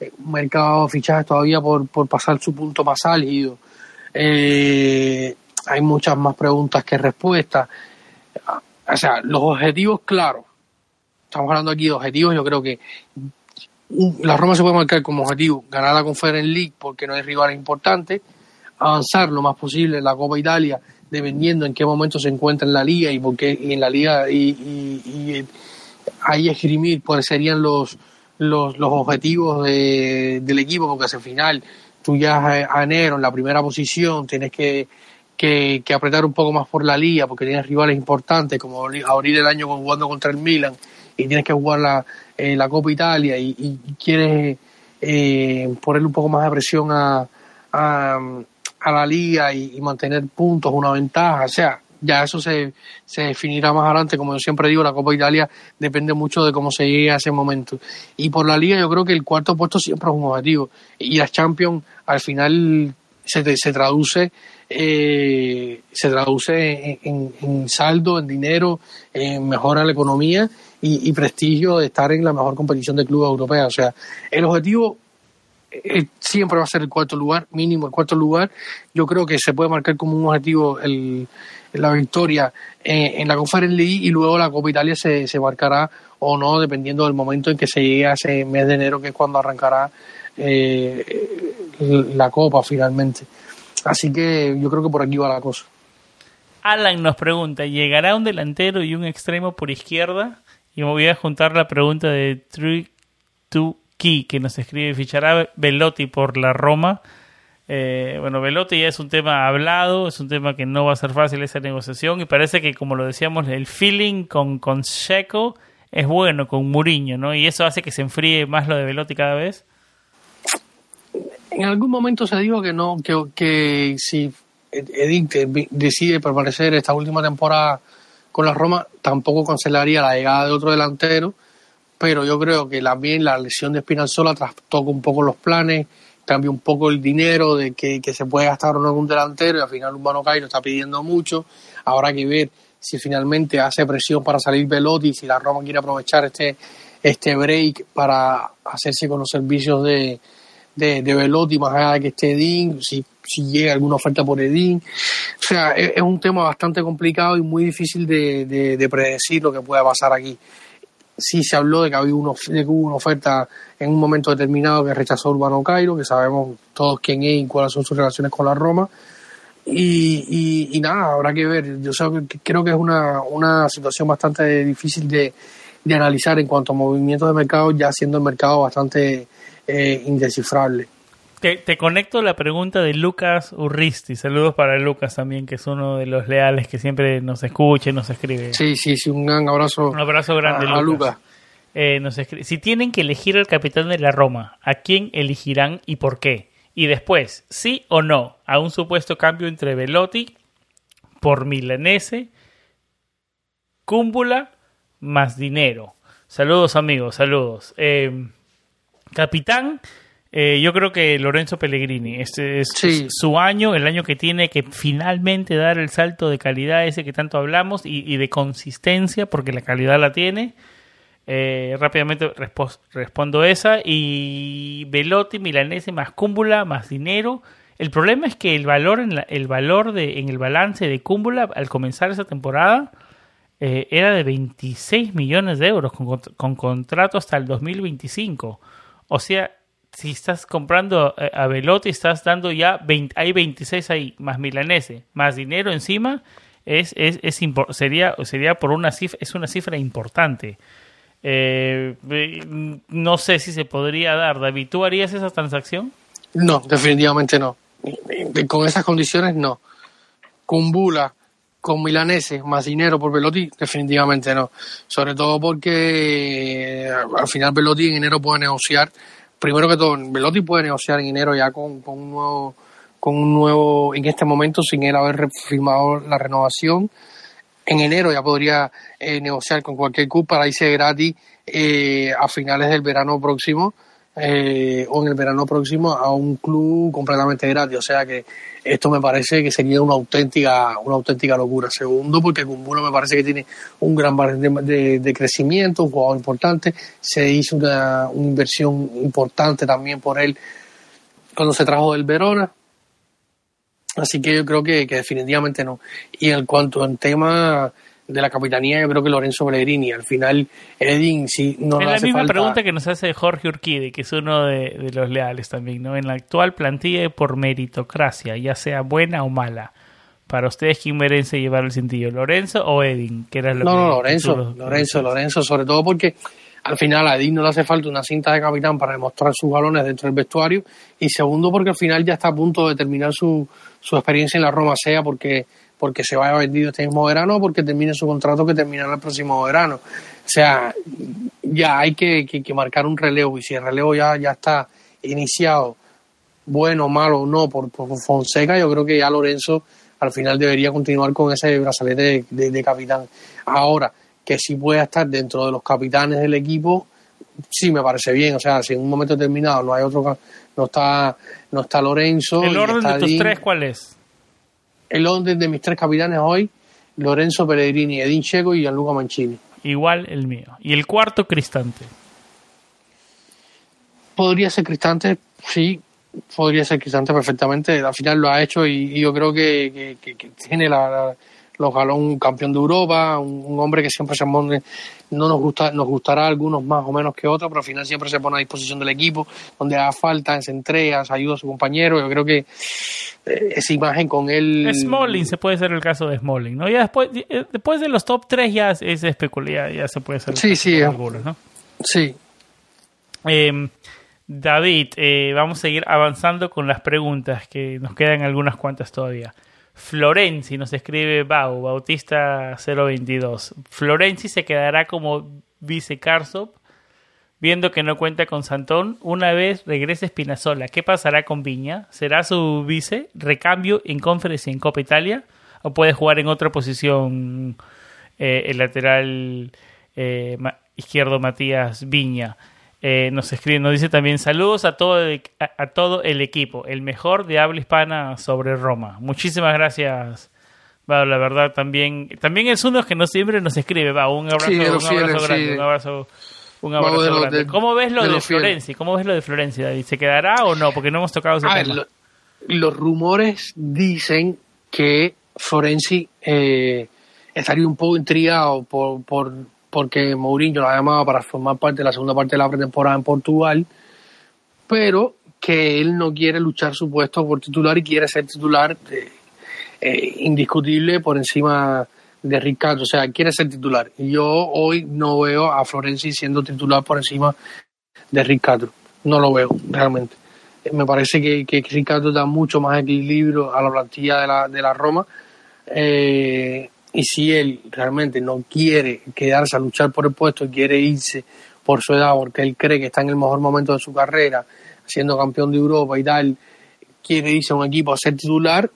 eh, un mercado de fichajes todavía por, por pasar su punto más álgido. Eh, hay muchas más preguntas que respuestas. O sea, los objetivos, claro. Estamos hablando aquí de objetivos. Yo creo que la Roma se puede marcar como objetivo ganar la Conference League porque no hay rivales importantes, avanzar lo más posible en la Copa Italia dependiendo en qué momento se encuentra en la liga y porque en la liga y, y, ahí esgrimir cuáles serían los, los, los objetivos de, del equipo, porque al final tú ya a enero en la primera posición tienes que, que, apretar un poco más por la liga porque tienes rivales importantes como abrir el año jugando contra el Milan y tienes que jugar la, eh, la Copa Italia y, quieres eh, ponerle un poco más de presión a la liga y, mantener puntos, una ventaja. O sea, ya eso se, se definirá más adelante. Como yo siempre digo, la Copa Italia depende mucho de cómo se llegue a ese momento. Y por la liga yo creo que el cuarto puesto siempre es un objetivo. Y la Champions al final se, se traduce eh, se traduce en, saldo, en dinero, en mejora la economía y, y prestigio de estar en la mejor competición de clubes europeos. O sea, el objetivo siempre va a ser el cuarto lugar, mínimo el cuarto lugar. Yo creo que se puede marcar como un objetivo el, la victoria en, la Conference League y luego la Copa Italia se, se marcará o no, dependiendo del momento en que se llegue a ese mes de enero, que es cuando arrancará eh, la Copa finalmente. Así que yo creo que por aquí va la cosa. Alan nos pregunta, ¿llegará un delantero y un extremo por izquierda? Y me voy a juntar la pregunta de 3 2 que nos escribe, fichará Velotti por la Roma. Eh, bueno, Velotti ya es un tema hablado, es un tema que no va a ser fácil esa negociación y parece que, como lo decíamos, el feeling con, con es bueno, con Muriño, ¿no? Y eso hace que se enfríe más lo de Velotti cada vez. En algún momento se dijo que no, que, que si Edith decide permanecer esta última temporada con la Roma, tampoco cancelaría la llegada de otro delantero pero yo creo que también la lesión de Spinazzola trastoca un poco los planes, cambia un poco el dinero de que, se puede gastar o no en un delantero y al final Urbano Cairo está pidiendo mucho. Habrá que ver si finalmente hace presión para salir Velotti, si la Roma quiere aprovechar este, este break para hacerse con los servicios de, de, Velotti más allá de que esté Edín, si, si llega alguna oferta por Edín. O sea, es, un tema bastante complicado y muy difícil de, de predecir lo que pueda pasar aquí sí se habló de que, había uno, de que hubo una oferta en un momento determinado que rechazó Urbano Cairo, que sabemos todos quién es y cuáles son sus relaciones con la Roma. Y, y, nada, habrá que ver. Yo creo que es una, una situación bastante difícil de, de, analizar en cuanto a movimientos de mercado, ya siendo el mercado bastante eh, indescifrable. Te, conecto la pregunta de Lucas Urristi. Saludos para Lucas también, que es uno de los leales que siempre nos escucha y nos escribe. Sí, sí, sí, un gran abrazo. Un abrazo grande, a, Lucas. Eh, nos Si tienen que elegir al capitán de la Roma, ¿a quién elegirán y por qué? Y después, sí o no, a un supuesto cambio entre Velotti por Milanese, Cúmbula más dinero. Saludos amigos, saludos. Eh, capitán, eh, yo creo que Lorenzo Pellegrini, este es su año, el año que tiene que finalmente dar el salto de calidad ese que tanto hablamos y, de consistencia, porque la calidad la tiene. Eh, rápidamente respondo esa. Y Velotti, Milanese, más Cúmbula, más dinero. El problema es que el valor en, el, valor de, en el balance de Cúmbula al comenzar esa temporada eh, era de 26 millones de euros con, con contrato hasta el 2025. O sea, si estás comprando eh, a Velotti, estás dando ya 20, hay 26 ahí, más milanese, más dinero encima, es, es, es sería, sería por una cifra, es una cifra importante. Eh, no sé si se podría dar. David, ¿tú harías esa transacción? No, definitivamente no. Con esas condiciones no. Con Bula, con Milanese, más dinero por Velotti, definitivamente no. Sobre todo porque eh, al final Velotti en enero puede negociar primero que todo, Velotti puede negociar en enero ya con, un nuevo, con un nuevo, en este momento, sin él haber firmado la renovación. En enero ya podría eh, negociar con cualquier club para irse gratis eh, a finales del verano próximo eh, o en el verano próximo a un club completamente gratis. O sea que esto me parece que sería una auténtica, una auténtica locura. Segundo, porque Kumbulo me parece que tiene un gran margen de, crecimiento, un jugador importante. Se hizo una, una inversión importante también por él cuando se trajo del Verona. Así que yo creo que, que definitivamente no. Y en cuanto al tema de la capitanía, yo creo que Lorenzo Pellegrini. Al final, Edin, si no Es la hace misma falta- pregunta que nos hace Jorge Urquide, que es uno de, de los leales también, ¿no? En la actual plantilla y por meritocracia, ya sea buena o mala, para ustedes, ¿quién merece llevar el cintillo? ¿Lorenzo o Edin? Que era lo No, que- no, Lorenzo, Lorenzo, Lorenzo, sobre todo porque al final a Edin no le hace falta una cinta de capitán para demostrar sus galones dentro del vestuario y segundo porque al final ya está a punto de terminar su, su experiencia en la Roma, sea porque porque se vaya vendido este mismo verano o porque termine su contrato que terminará el próximo verano. O sea, ya hay que, que- que marcar un relevo y si el relevo ya, ya está iniciado, bueno, malo o no, por, por Fonseca, yo creo que ya Lorenzo al final debería continuar con ese brazalete de, de- de capitán. Ahora, que sí pueda estar dentro de los capitanes del equipo, sí me parece bien. O sea, si en un momento determinado no hay otro, no está, no está Lorenzo. ¿El orden de tus tres cuál es? El orden de mis tres capitanes hoy, Lorenzo Pellegrini, Edin Checo y Gianluca Mancini. Igual el mío. Y el cuarto, Cristante. Podría ser Cristante, sí, podría ser Cristante perfectamente. Al final lo ha hecho y, y yo creo que, que- que- que tiene la, la- los galón campeón de Europa, un, un hombre que siempre se pone, no nos gusta, nos gustará a algunos más o menos que otros, pero al final siempre se pone a disposición del equipo, donde haga falta, se entrega, se ayuda a su compañero. Yo creo que eh, esa imagen con él. Smalling se puede ser el caso de Smalling, ¿no? Ya después, eh, después de los top 3 ya es es especulidad, ya se puede el Sí, sí, eh. algunos, ¿no? Sí, Eh, David, eh, vamos a seguir avanzando con las preguntas, que nos quedan algunas cuantas todavía. Florenzi nos escribe Bau, Bautista 022. Florenzi se quedará como vice Karsop, viendo que no cuenta con Santón. Una vez regrese Spinazzola, ¿qué pasará con Viña? ¿Será su vice? ¿Recambio en Conference y en Copa Italia? ¿O puede jugar en otra posición eh, el lateral eh, izquierdo Matías Viña? Eh, nos escribe, nos dice también saludos a todo, el, a, a todo el equipo, el mejor de habla hispana sobre Roma. Muchísimas gracias, Bau, la verdad también, también es uno que no siempre nos escribe, Bau, un abrazo, Sí, un abrazo fieles, grande, sí. un abrazo, un abrazo grande. de- ¿Cómo ves lo de. Florenzi? ¿Cómo ves lo de Florenzi, David? ¿Se quedará o no? Porque no hemos tocado ese A ver, tema. lo- los rumores dicen que Florenzi eh, estaría un poco intrigado por, por porque Mourinho lo ha llamado para formar parte de la segunda parte de la pretemporada en Portugal, pero que él no quiere luchar su puesto por titular y quiere ser titular eh, eh, indiscutible por encima de Ricardo, o sea, quiere ser titular. Y yo hoy no veo a Florenzi siendo titular por encima de Ricardo, no lo veo realmente. Eh, Me parece que, que Ricardo da mucho más equilibrio a la plantilla de la, de la Roma. Eh, y si él realmente no quiere quedarse a luchar por el puesto y quiere irse por su edad, porque él cree que está en el mejor momento de su carrera, siendo campeón de Europa y tal, quiere irse a un equipo a ser titular,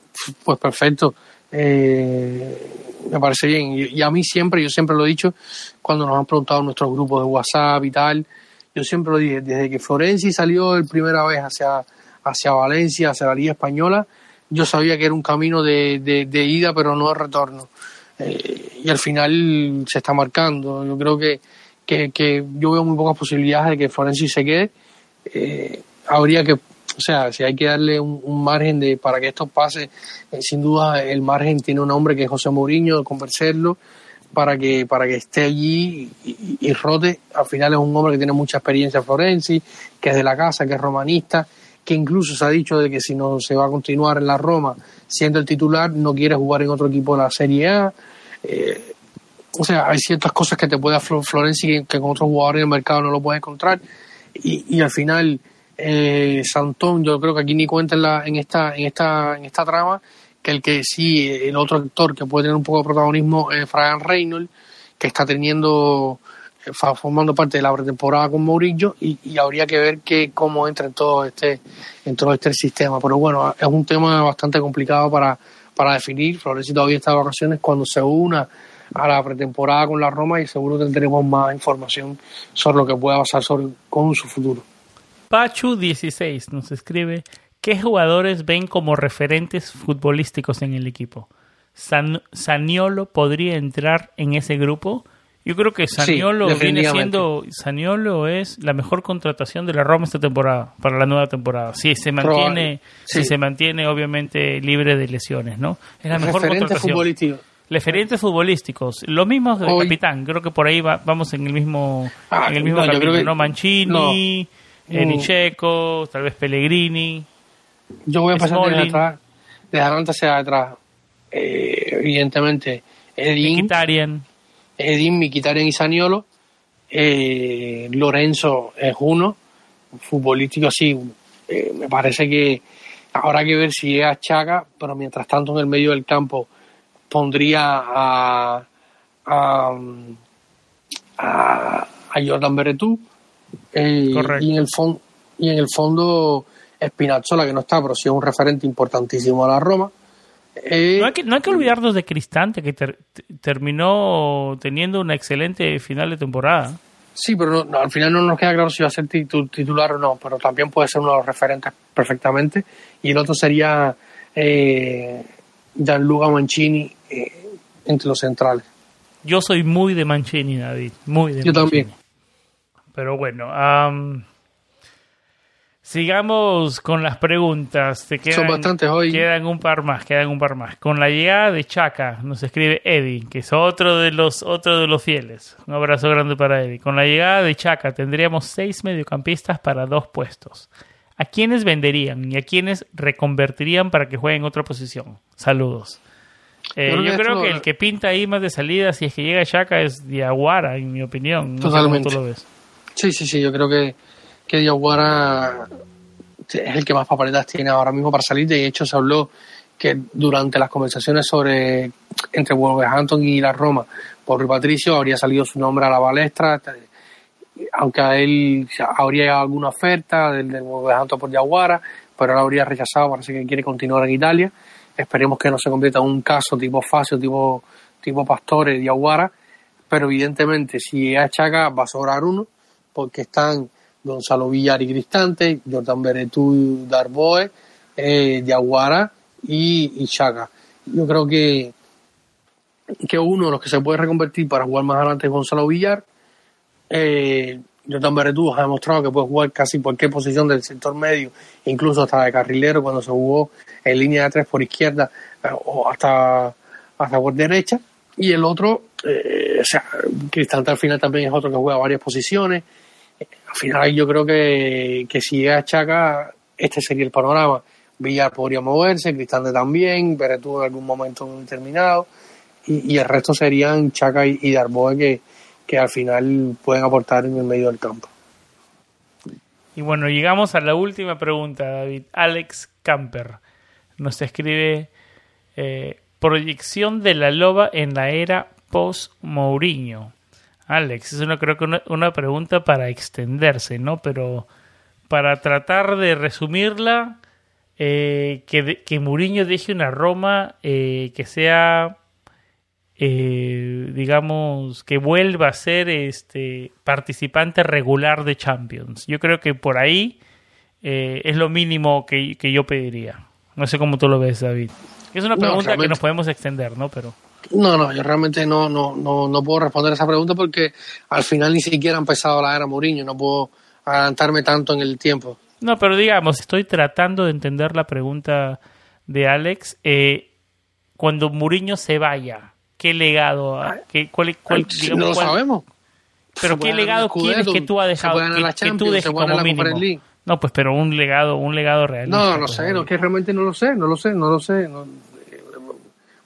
pues perfecto. Eh, me parece bien. Y, a mí siempre, yo siempre lo he dicho, cuando nos han preguntado nuestros grupos de WhatsApp y tal, yo siempre lo dije, desde que Florenzi salió el primera vez hacia, hacia Valencia, hacia la Liga Española, yo sabía que era un camino de, de, de ida, pero no de retorno. Eh, y al final se está marcando. Yo creo que, que, yo veo muy pocas posibilidades de que Florenzi se quede. Eh, habría que, o sea, si hay que darle un, margen de para que esto pase, eh, sin duda el margen tiene un hombre que es José Mourinho, convencerlo para que para que esté allí y, y- rote. Al final es un hombre que tiene mucha experiencia en Florenzi, que es de la casa, que es romanista, que incluso se ha dicho de que si no se va a continuar en la Roma siendo el titular, no quiere jugar en otro equipo de la Serie A. Eh, o sea, hay ciertas cosas que te puede dar Flo- Florenzi que, que con otros jugadores del mercado no lo puedes encontrar. Y, y al final, eh, Santón, yo creo que aquí ni cuenta en, la, en, esta, en, esta, en esta trama, que el que sí, el otro actor que puede tener un poco de protagonismo es Brian Reynolds, que está teniendo formando parte de la pretemporada con Mourinho y, habría que ver que, cómo entra en todo este en todo este sistema. Pero bueno, es un tema bastante complicado para, para definir. Florenzi todavía está de vacaciones cuando se una a la pretemporada con la Roma y seguro tendremos más información sobre lo que pueda pasar sobre, con su futuro. Pachu16 nos escribe, ¿qué jugadores ven como referentes futbolísticos en el equipo? San, Saniolo podría entrar en ese grupo. Yo creo que Saniolo viene siendo Saniolo es la mejor contratación de la Roma esta temporada para la nueva temporada. Si se mantiene, si se mantiene obviamente libre de lesiones, ¿no? Es la mejor contratación. Futbolístico. Referentes futbolísticos, lo mismo del capitán, creo que por ahí vamos en el mismo ah, en el mismo camino, ¿no? Mancini, no. tal vez Pellegrini. Yo voy a pasar de atrás, de adelante hacia atrás eh, evidentemente Edin. Edin, Mikitarian y Saniolo. Eh, Lorenzo es uno, futbolístico así. Eh, me parece que habrá que ver si llega Chaca, pero mientras tanto en el medio del campo pondría a, a, a, Jordan Beretú y, en el fondo y en el fondo Spinazzola que no está, pero sí es un referente importantísimo a la Roma. Eh, no, hay que, no hay que olvidarnos de Cristante, que terminó teniendo una excelente final de temporada. Sí, pero al final no nos queda claro si va a ser titular o no, pero también puede ser uno de los referentes perfectamente. Y el otro sería eh, Gianluca Mancini eh, entre los centrales. Yo soy muy de Mancini, David, muy de Yo también. Pero bueno, Sigamos con las preguntas. Te quedan, Son bastantes hoy. Quedan un par más, quedan un par más. Con la llegada de Chaca, nos escribe Eddie, que es otro de los, otro de los fieles. Un abrazo grande para Eddie. Con la llegada de Chaca tendríamos seis mediocampistas para dos puestos. ¿A quiénes venderían y a quiénes reconvertirían para que jueguen otra posición? Saludos. Eh, yo creo que el que pinta ahí más de salida, si es que llega Chaca, es Diaguara, en mi opinión. Totalmente. tú lo ves. Sí, sí, sí, yo creo que que Diawara es el que más papeletas tiene ahora mismo para salir. De hecho, se habló que durante las conversaciones sobre entre Wolverhampton y la Roma por Rui Patricio habría salido su nombre a la balestra, aunque a él habría alguna oferta del, del Wolverhampton por Diawara, pero él habría rechazado, parece que quiere continuar en Italia. Esperemos que no se convierta en un caso tipo Facio, tipo, tipo Pastore, Diawara, pero evidentemente si es Chaca va a sobrar uno, porque están Gonzalo Villar y Cristante, Jordan Beretú, Darboe, eh, Yaguara y, y Chaga. Yo creo que, que uno de los que se puede reconvertir para jugar más adelante es Gonzalo Villar. Eh, Jordan Beretú ha demostrado que puede jugar casi cualquier posición del sector medio, incluso hasta de carrilero cuando se jugó en línea de tres por izquierda eh, o hasta, hasta por derecha. Y el otro, eh, o sea, Cristante al final también es otro que juega varias posiciones al final yo creo que, que si llega Chaca, este sería el panorama. Villar podría moverse, Cristante también, Beretú en algún momento determinado, y, el resto serían Chaca y, Darboe que, que al final pueden aportar en el medio del campo. Y bueno, llegamos a la última pregunta, David. Alex Camper nos escribe eh, proyección de la loba en la era post-Mourinho. Alex, es una, creo que una, pregunta para extenderse, ¿no? Pero para tratar de resumirla, eh, que, que Mourinho deje una Roma eh, que sea, eh, digamos, que vuelva a ser este participante regular de Champions. Yo creo que por ahí es lo mínimo que, que, yo pediría. No sé cómo tú lo ves, David. Es una pregunta que nos podemos extender, ¿no? Pero no, no, yo realmente no, no, no, no puedo responder esa pregunta porque al final ni siquiera ha empezado la era Mourinho, no puedo adelantarme tanto en el tiempo. No, pero digamos, estoy tratando de entender la pregunta de Alex. Eh, cuando Mourinho se vaya, ¿qué legado? Qué, cuál, cuál, digamos, no lo sabemos. Pero ¿qué legado quieres que tú has dejado? Que, tú dejes como mínimo. No, pues pero un legado, un legado real. No, no sé, no, que realmente no lo sé, no lo sé, no lo sé. No,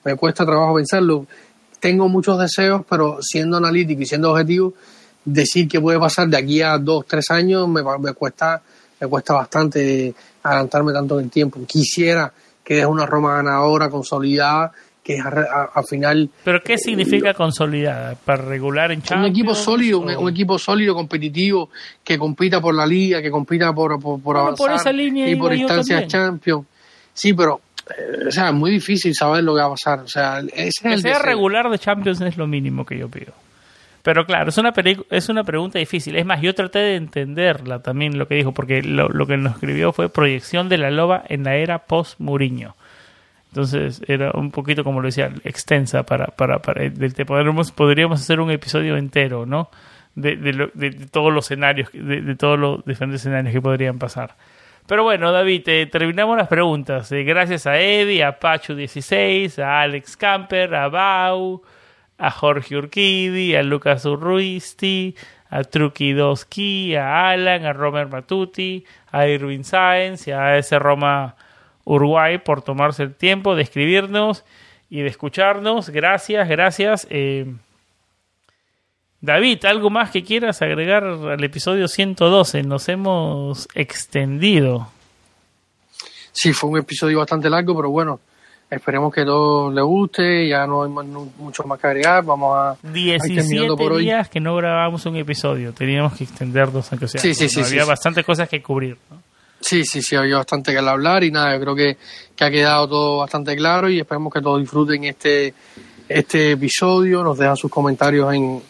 me cuesta trabajo pensarlo. Tengo muchos deseos, pero siendo analítico y siendo objetivo, decir que puede pasar de aquí a dos, tres años me, me cuesta me cuesta bastante adelantarme tanto en el tiempo. Quisiera que es una Roma ganadora, consolidada, que al final... ¿Pero qué significa consolidada? ¿Para regular en Champions? Un equipo sólido, un, equipo sólido, competitivo, que compita por la liga, que compita por, por, avanzar esa línea y por instancias Champions. Sí, pero o sea, es muy difícil saber lo que va a pasar. O sea, ese que sea regular de Champions es lo mínimo que yo pido. Pero claro, es una, es una pregunta difícil. Es más, yo traté de entenderla también lo que dijo, porque lo, lo que nos escribió fue proyección de la loba en la era post-Muriño. Entonces era un poquito, como lo decía, extensa para, para, para del podríamos, podríamos hacer un episodio entero, ¿no? De, de, de, todos los escenarios, de, todos los diferentes escenarios que podrían pasar. Pero bueno, David, terminamos las preguntas. Eh, gracias a Eddie, a Pachu16, a Alex Camper, a Bau, a Jorge Urquidi, a Lucas Urruisti, a Truki Doski, a Alan, a Romer Matuti, a Irving Sáenz y a ese Roma Uruguay por tomarse el tiempo de escribirnos y de escucharnos. Gracias, gracias. Eh, David, ¿algo más que quieras agregar al episodio 112? Nos hemos extendido. Sí, fue un episodio bastante largo, pero bueno, esperemos que todo le guste. Ya no hay mucho más que agregar. Vamos a. 17 por días que no grabamos un episodio. Teníamos que extendernos, aunque sea. Sí, sí, sí. Había bastantes cosas que cubrir. Sí, sí, sí, había bastante que hablar y nada, yo creo que, que ha quedado todo bastante claro y esperemos que todos disfruten este, este episodio. Nos dejan sus comentarios en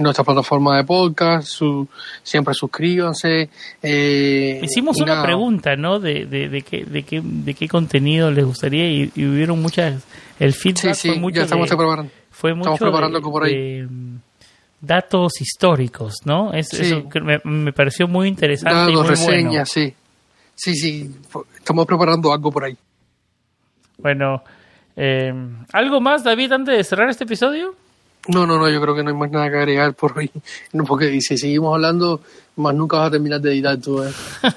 nuestra plataforma de podcast, su, siempre suscríbanse. Eh, Hicimos una pregunta, ¿no? De, de, de, qué, de, qué, de qué contenido les gustaría y, hubieron muchas. El feedback fue mucho. Ya estamos preparando. Fue mucho estamos preparando por ahí. Mm, datos históricos, ¿no? Es, Eso me, me, pareció muy interesante. Datos, y muy reseñas, sí. Sí, sí. Estamos preparando algo por ahí. Bueno. Eh, ¿Algo más, David, antes de cerrar este episodio? No, no, no, yo creo que no hay más nada que agregar por hoy. [laughs] Porque si seguimos hablando, más nunca vas a terminar de editar tú. ¿eh? [laughs]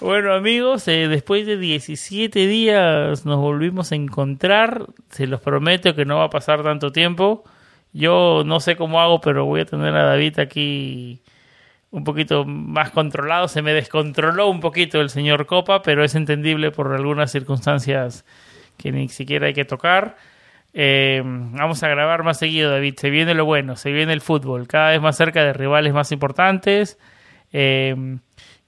bueno, amigos, eh, después de 17 días nos volvimos a encontrar. Se los prometo que no va a pasar tanto tiempo. Yo no sé cómo hago, pero voy a tener a David aquí un poquito más controlado. Se me descontroló un poquito el señor Copa, pero es entendible por algunas circunstancias que ni siquiera hay que tocar. Eh, vamos a grabar más seguido, David. Se viene lo bueno, se viene el fútbol, cada vez más cerca de rivales más importantes. Eh,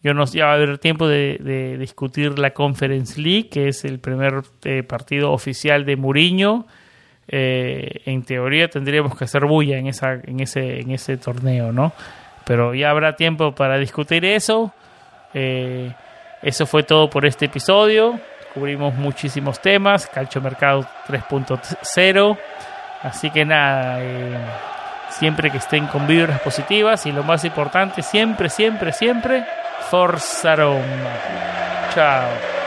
yo nos ya va a haber tiempo de, discutir la Conference League, que es el primer eh, partido oficial de Muriño. en teoría tendríamos que hacer bulla en esa, en ese, en ese torneo, ¿no? Pero ya habrá tiempo para discutir eso. eso fue todo por este episodio cubrimos muchísimos temas, Calcio Mercado 3.0, así que nada, eh, siempre que estén con vibras positivas y lo más importante, siempre, siempre, siempre, Forza. Chao.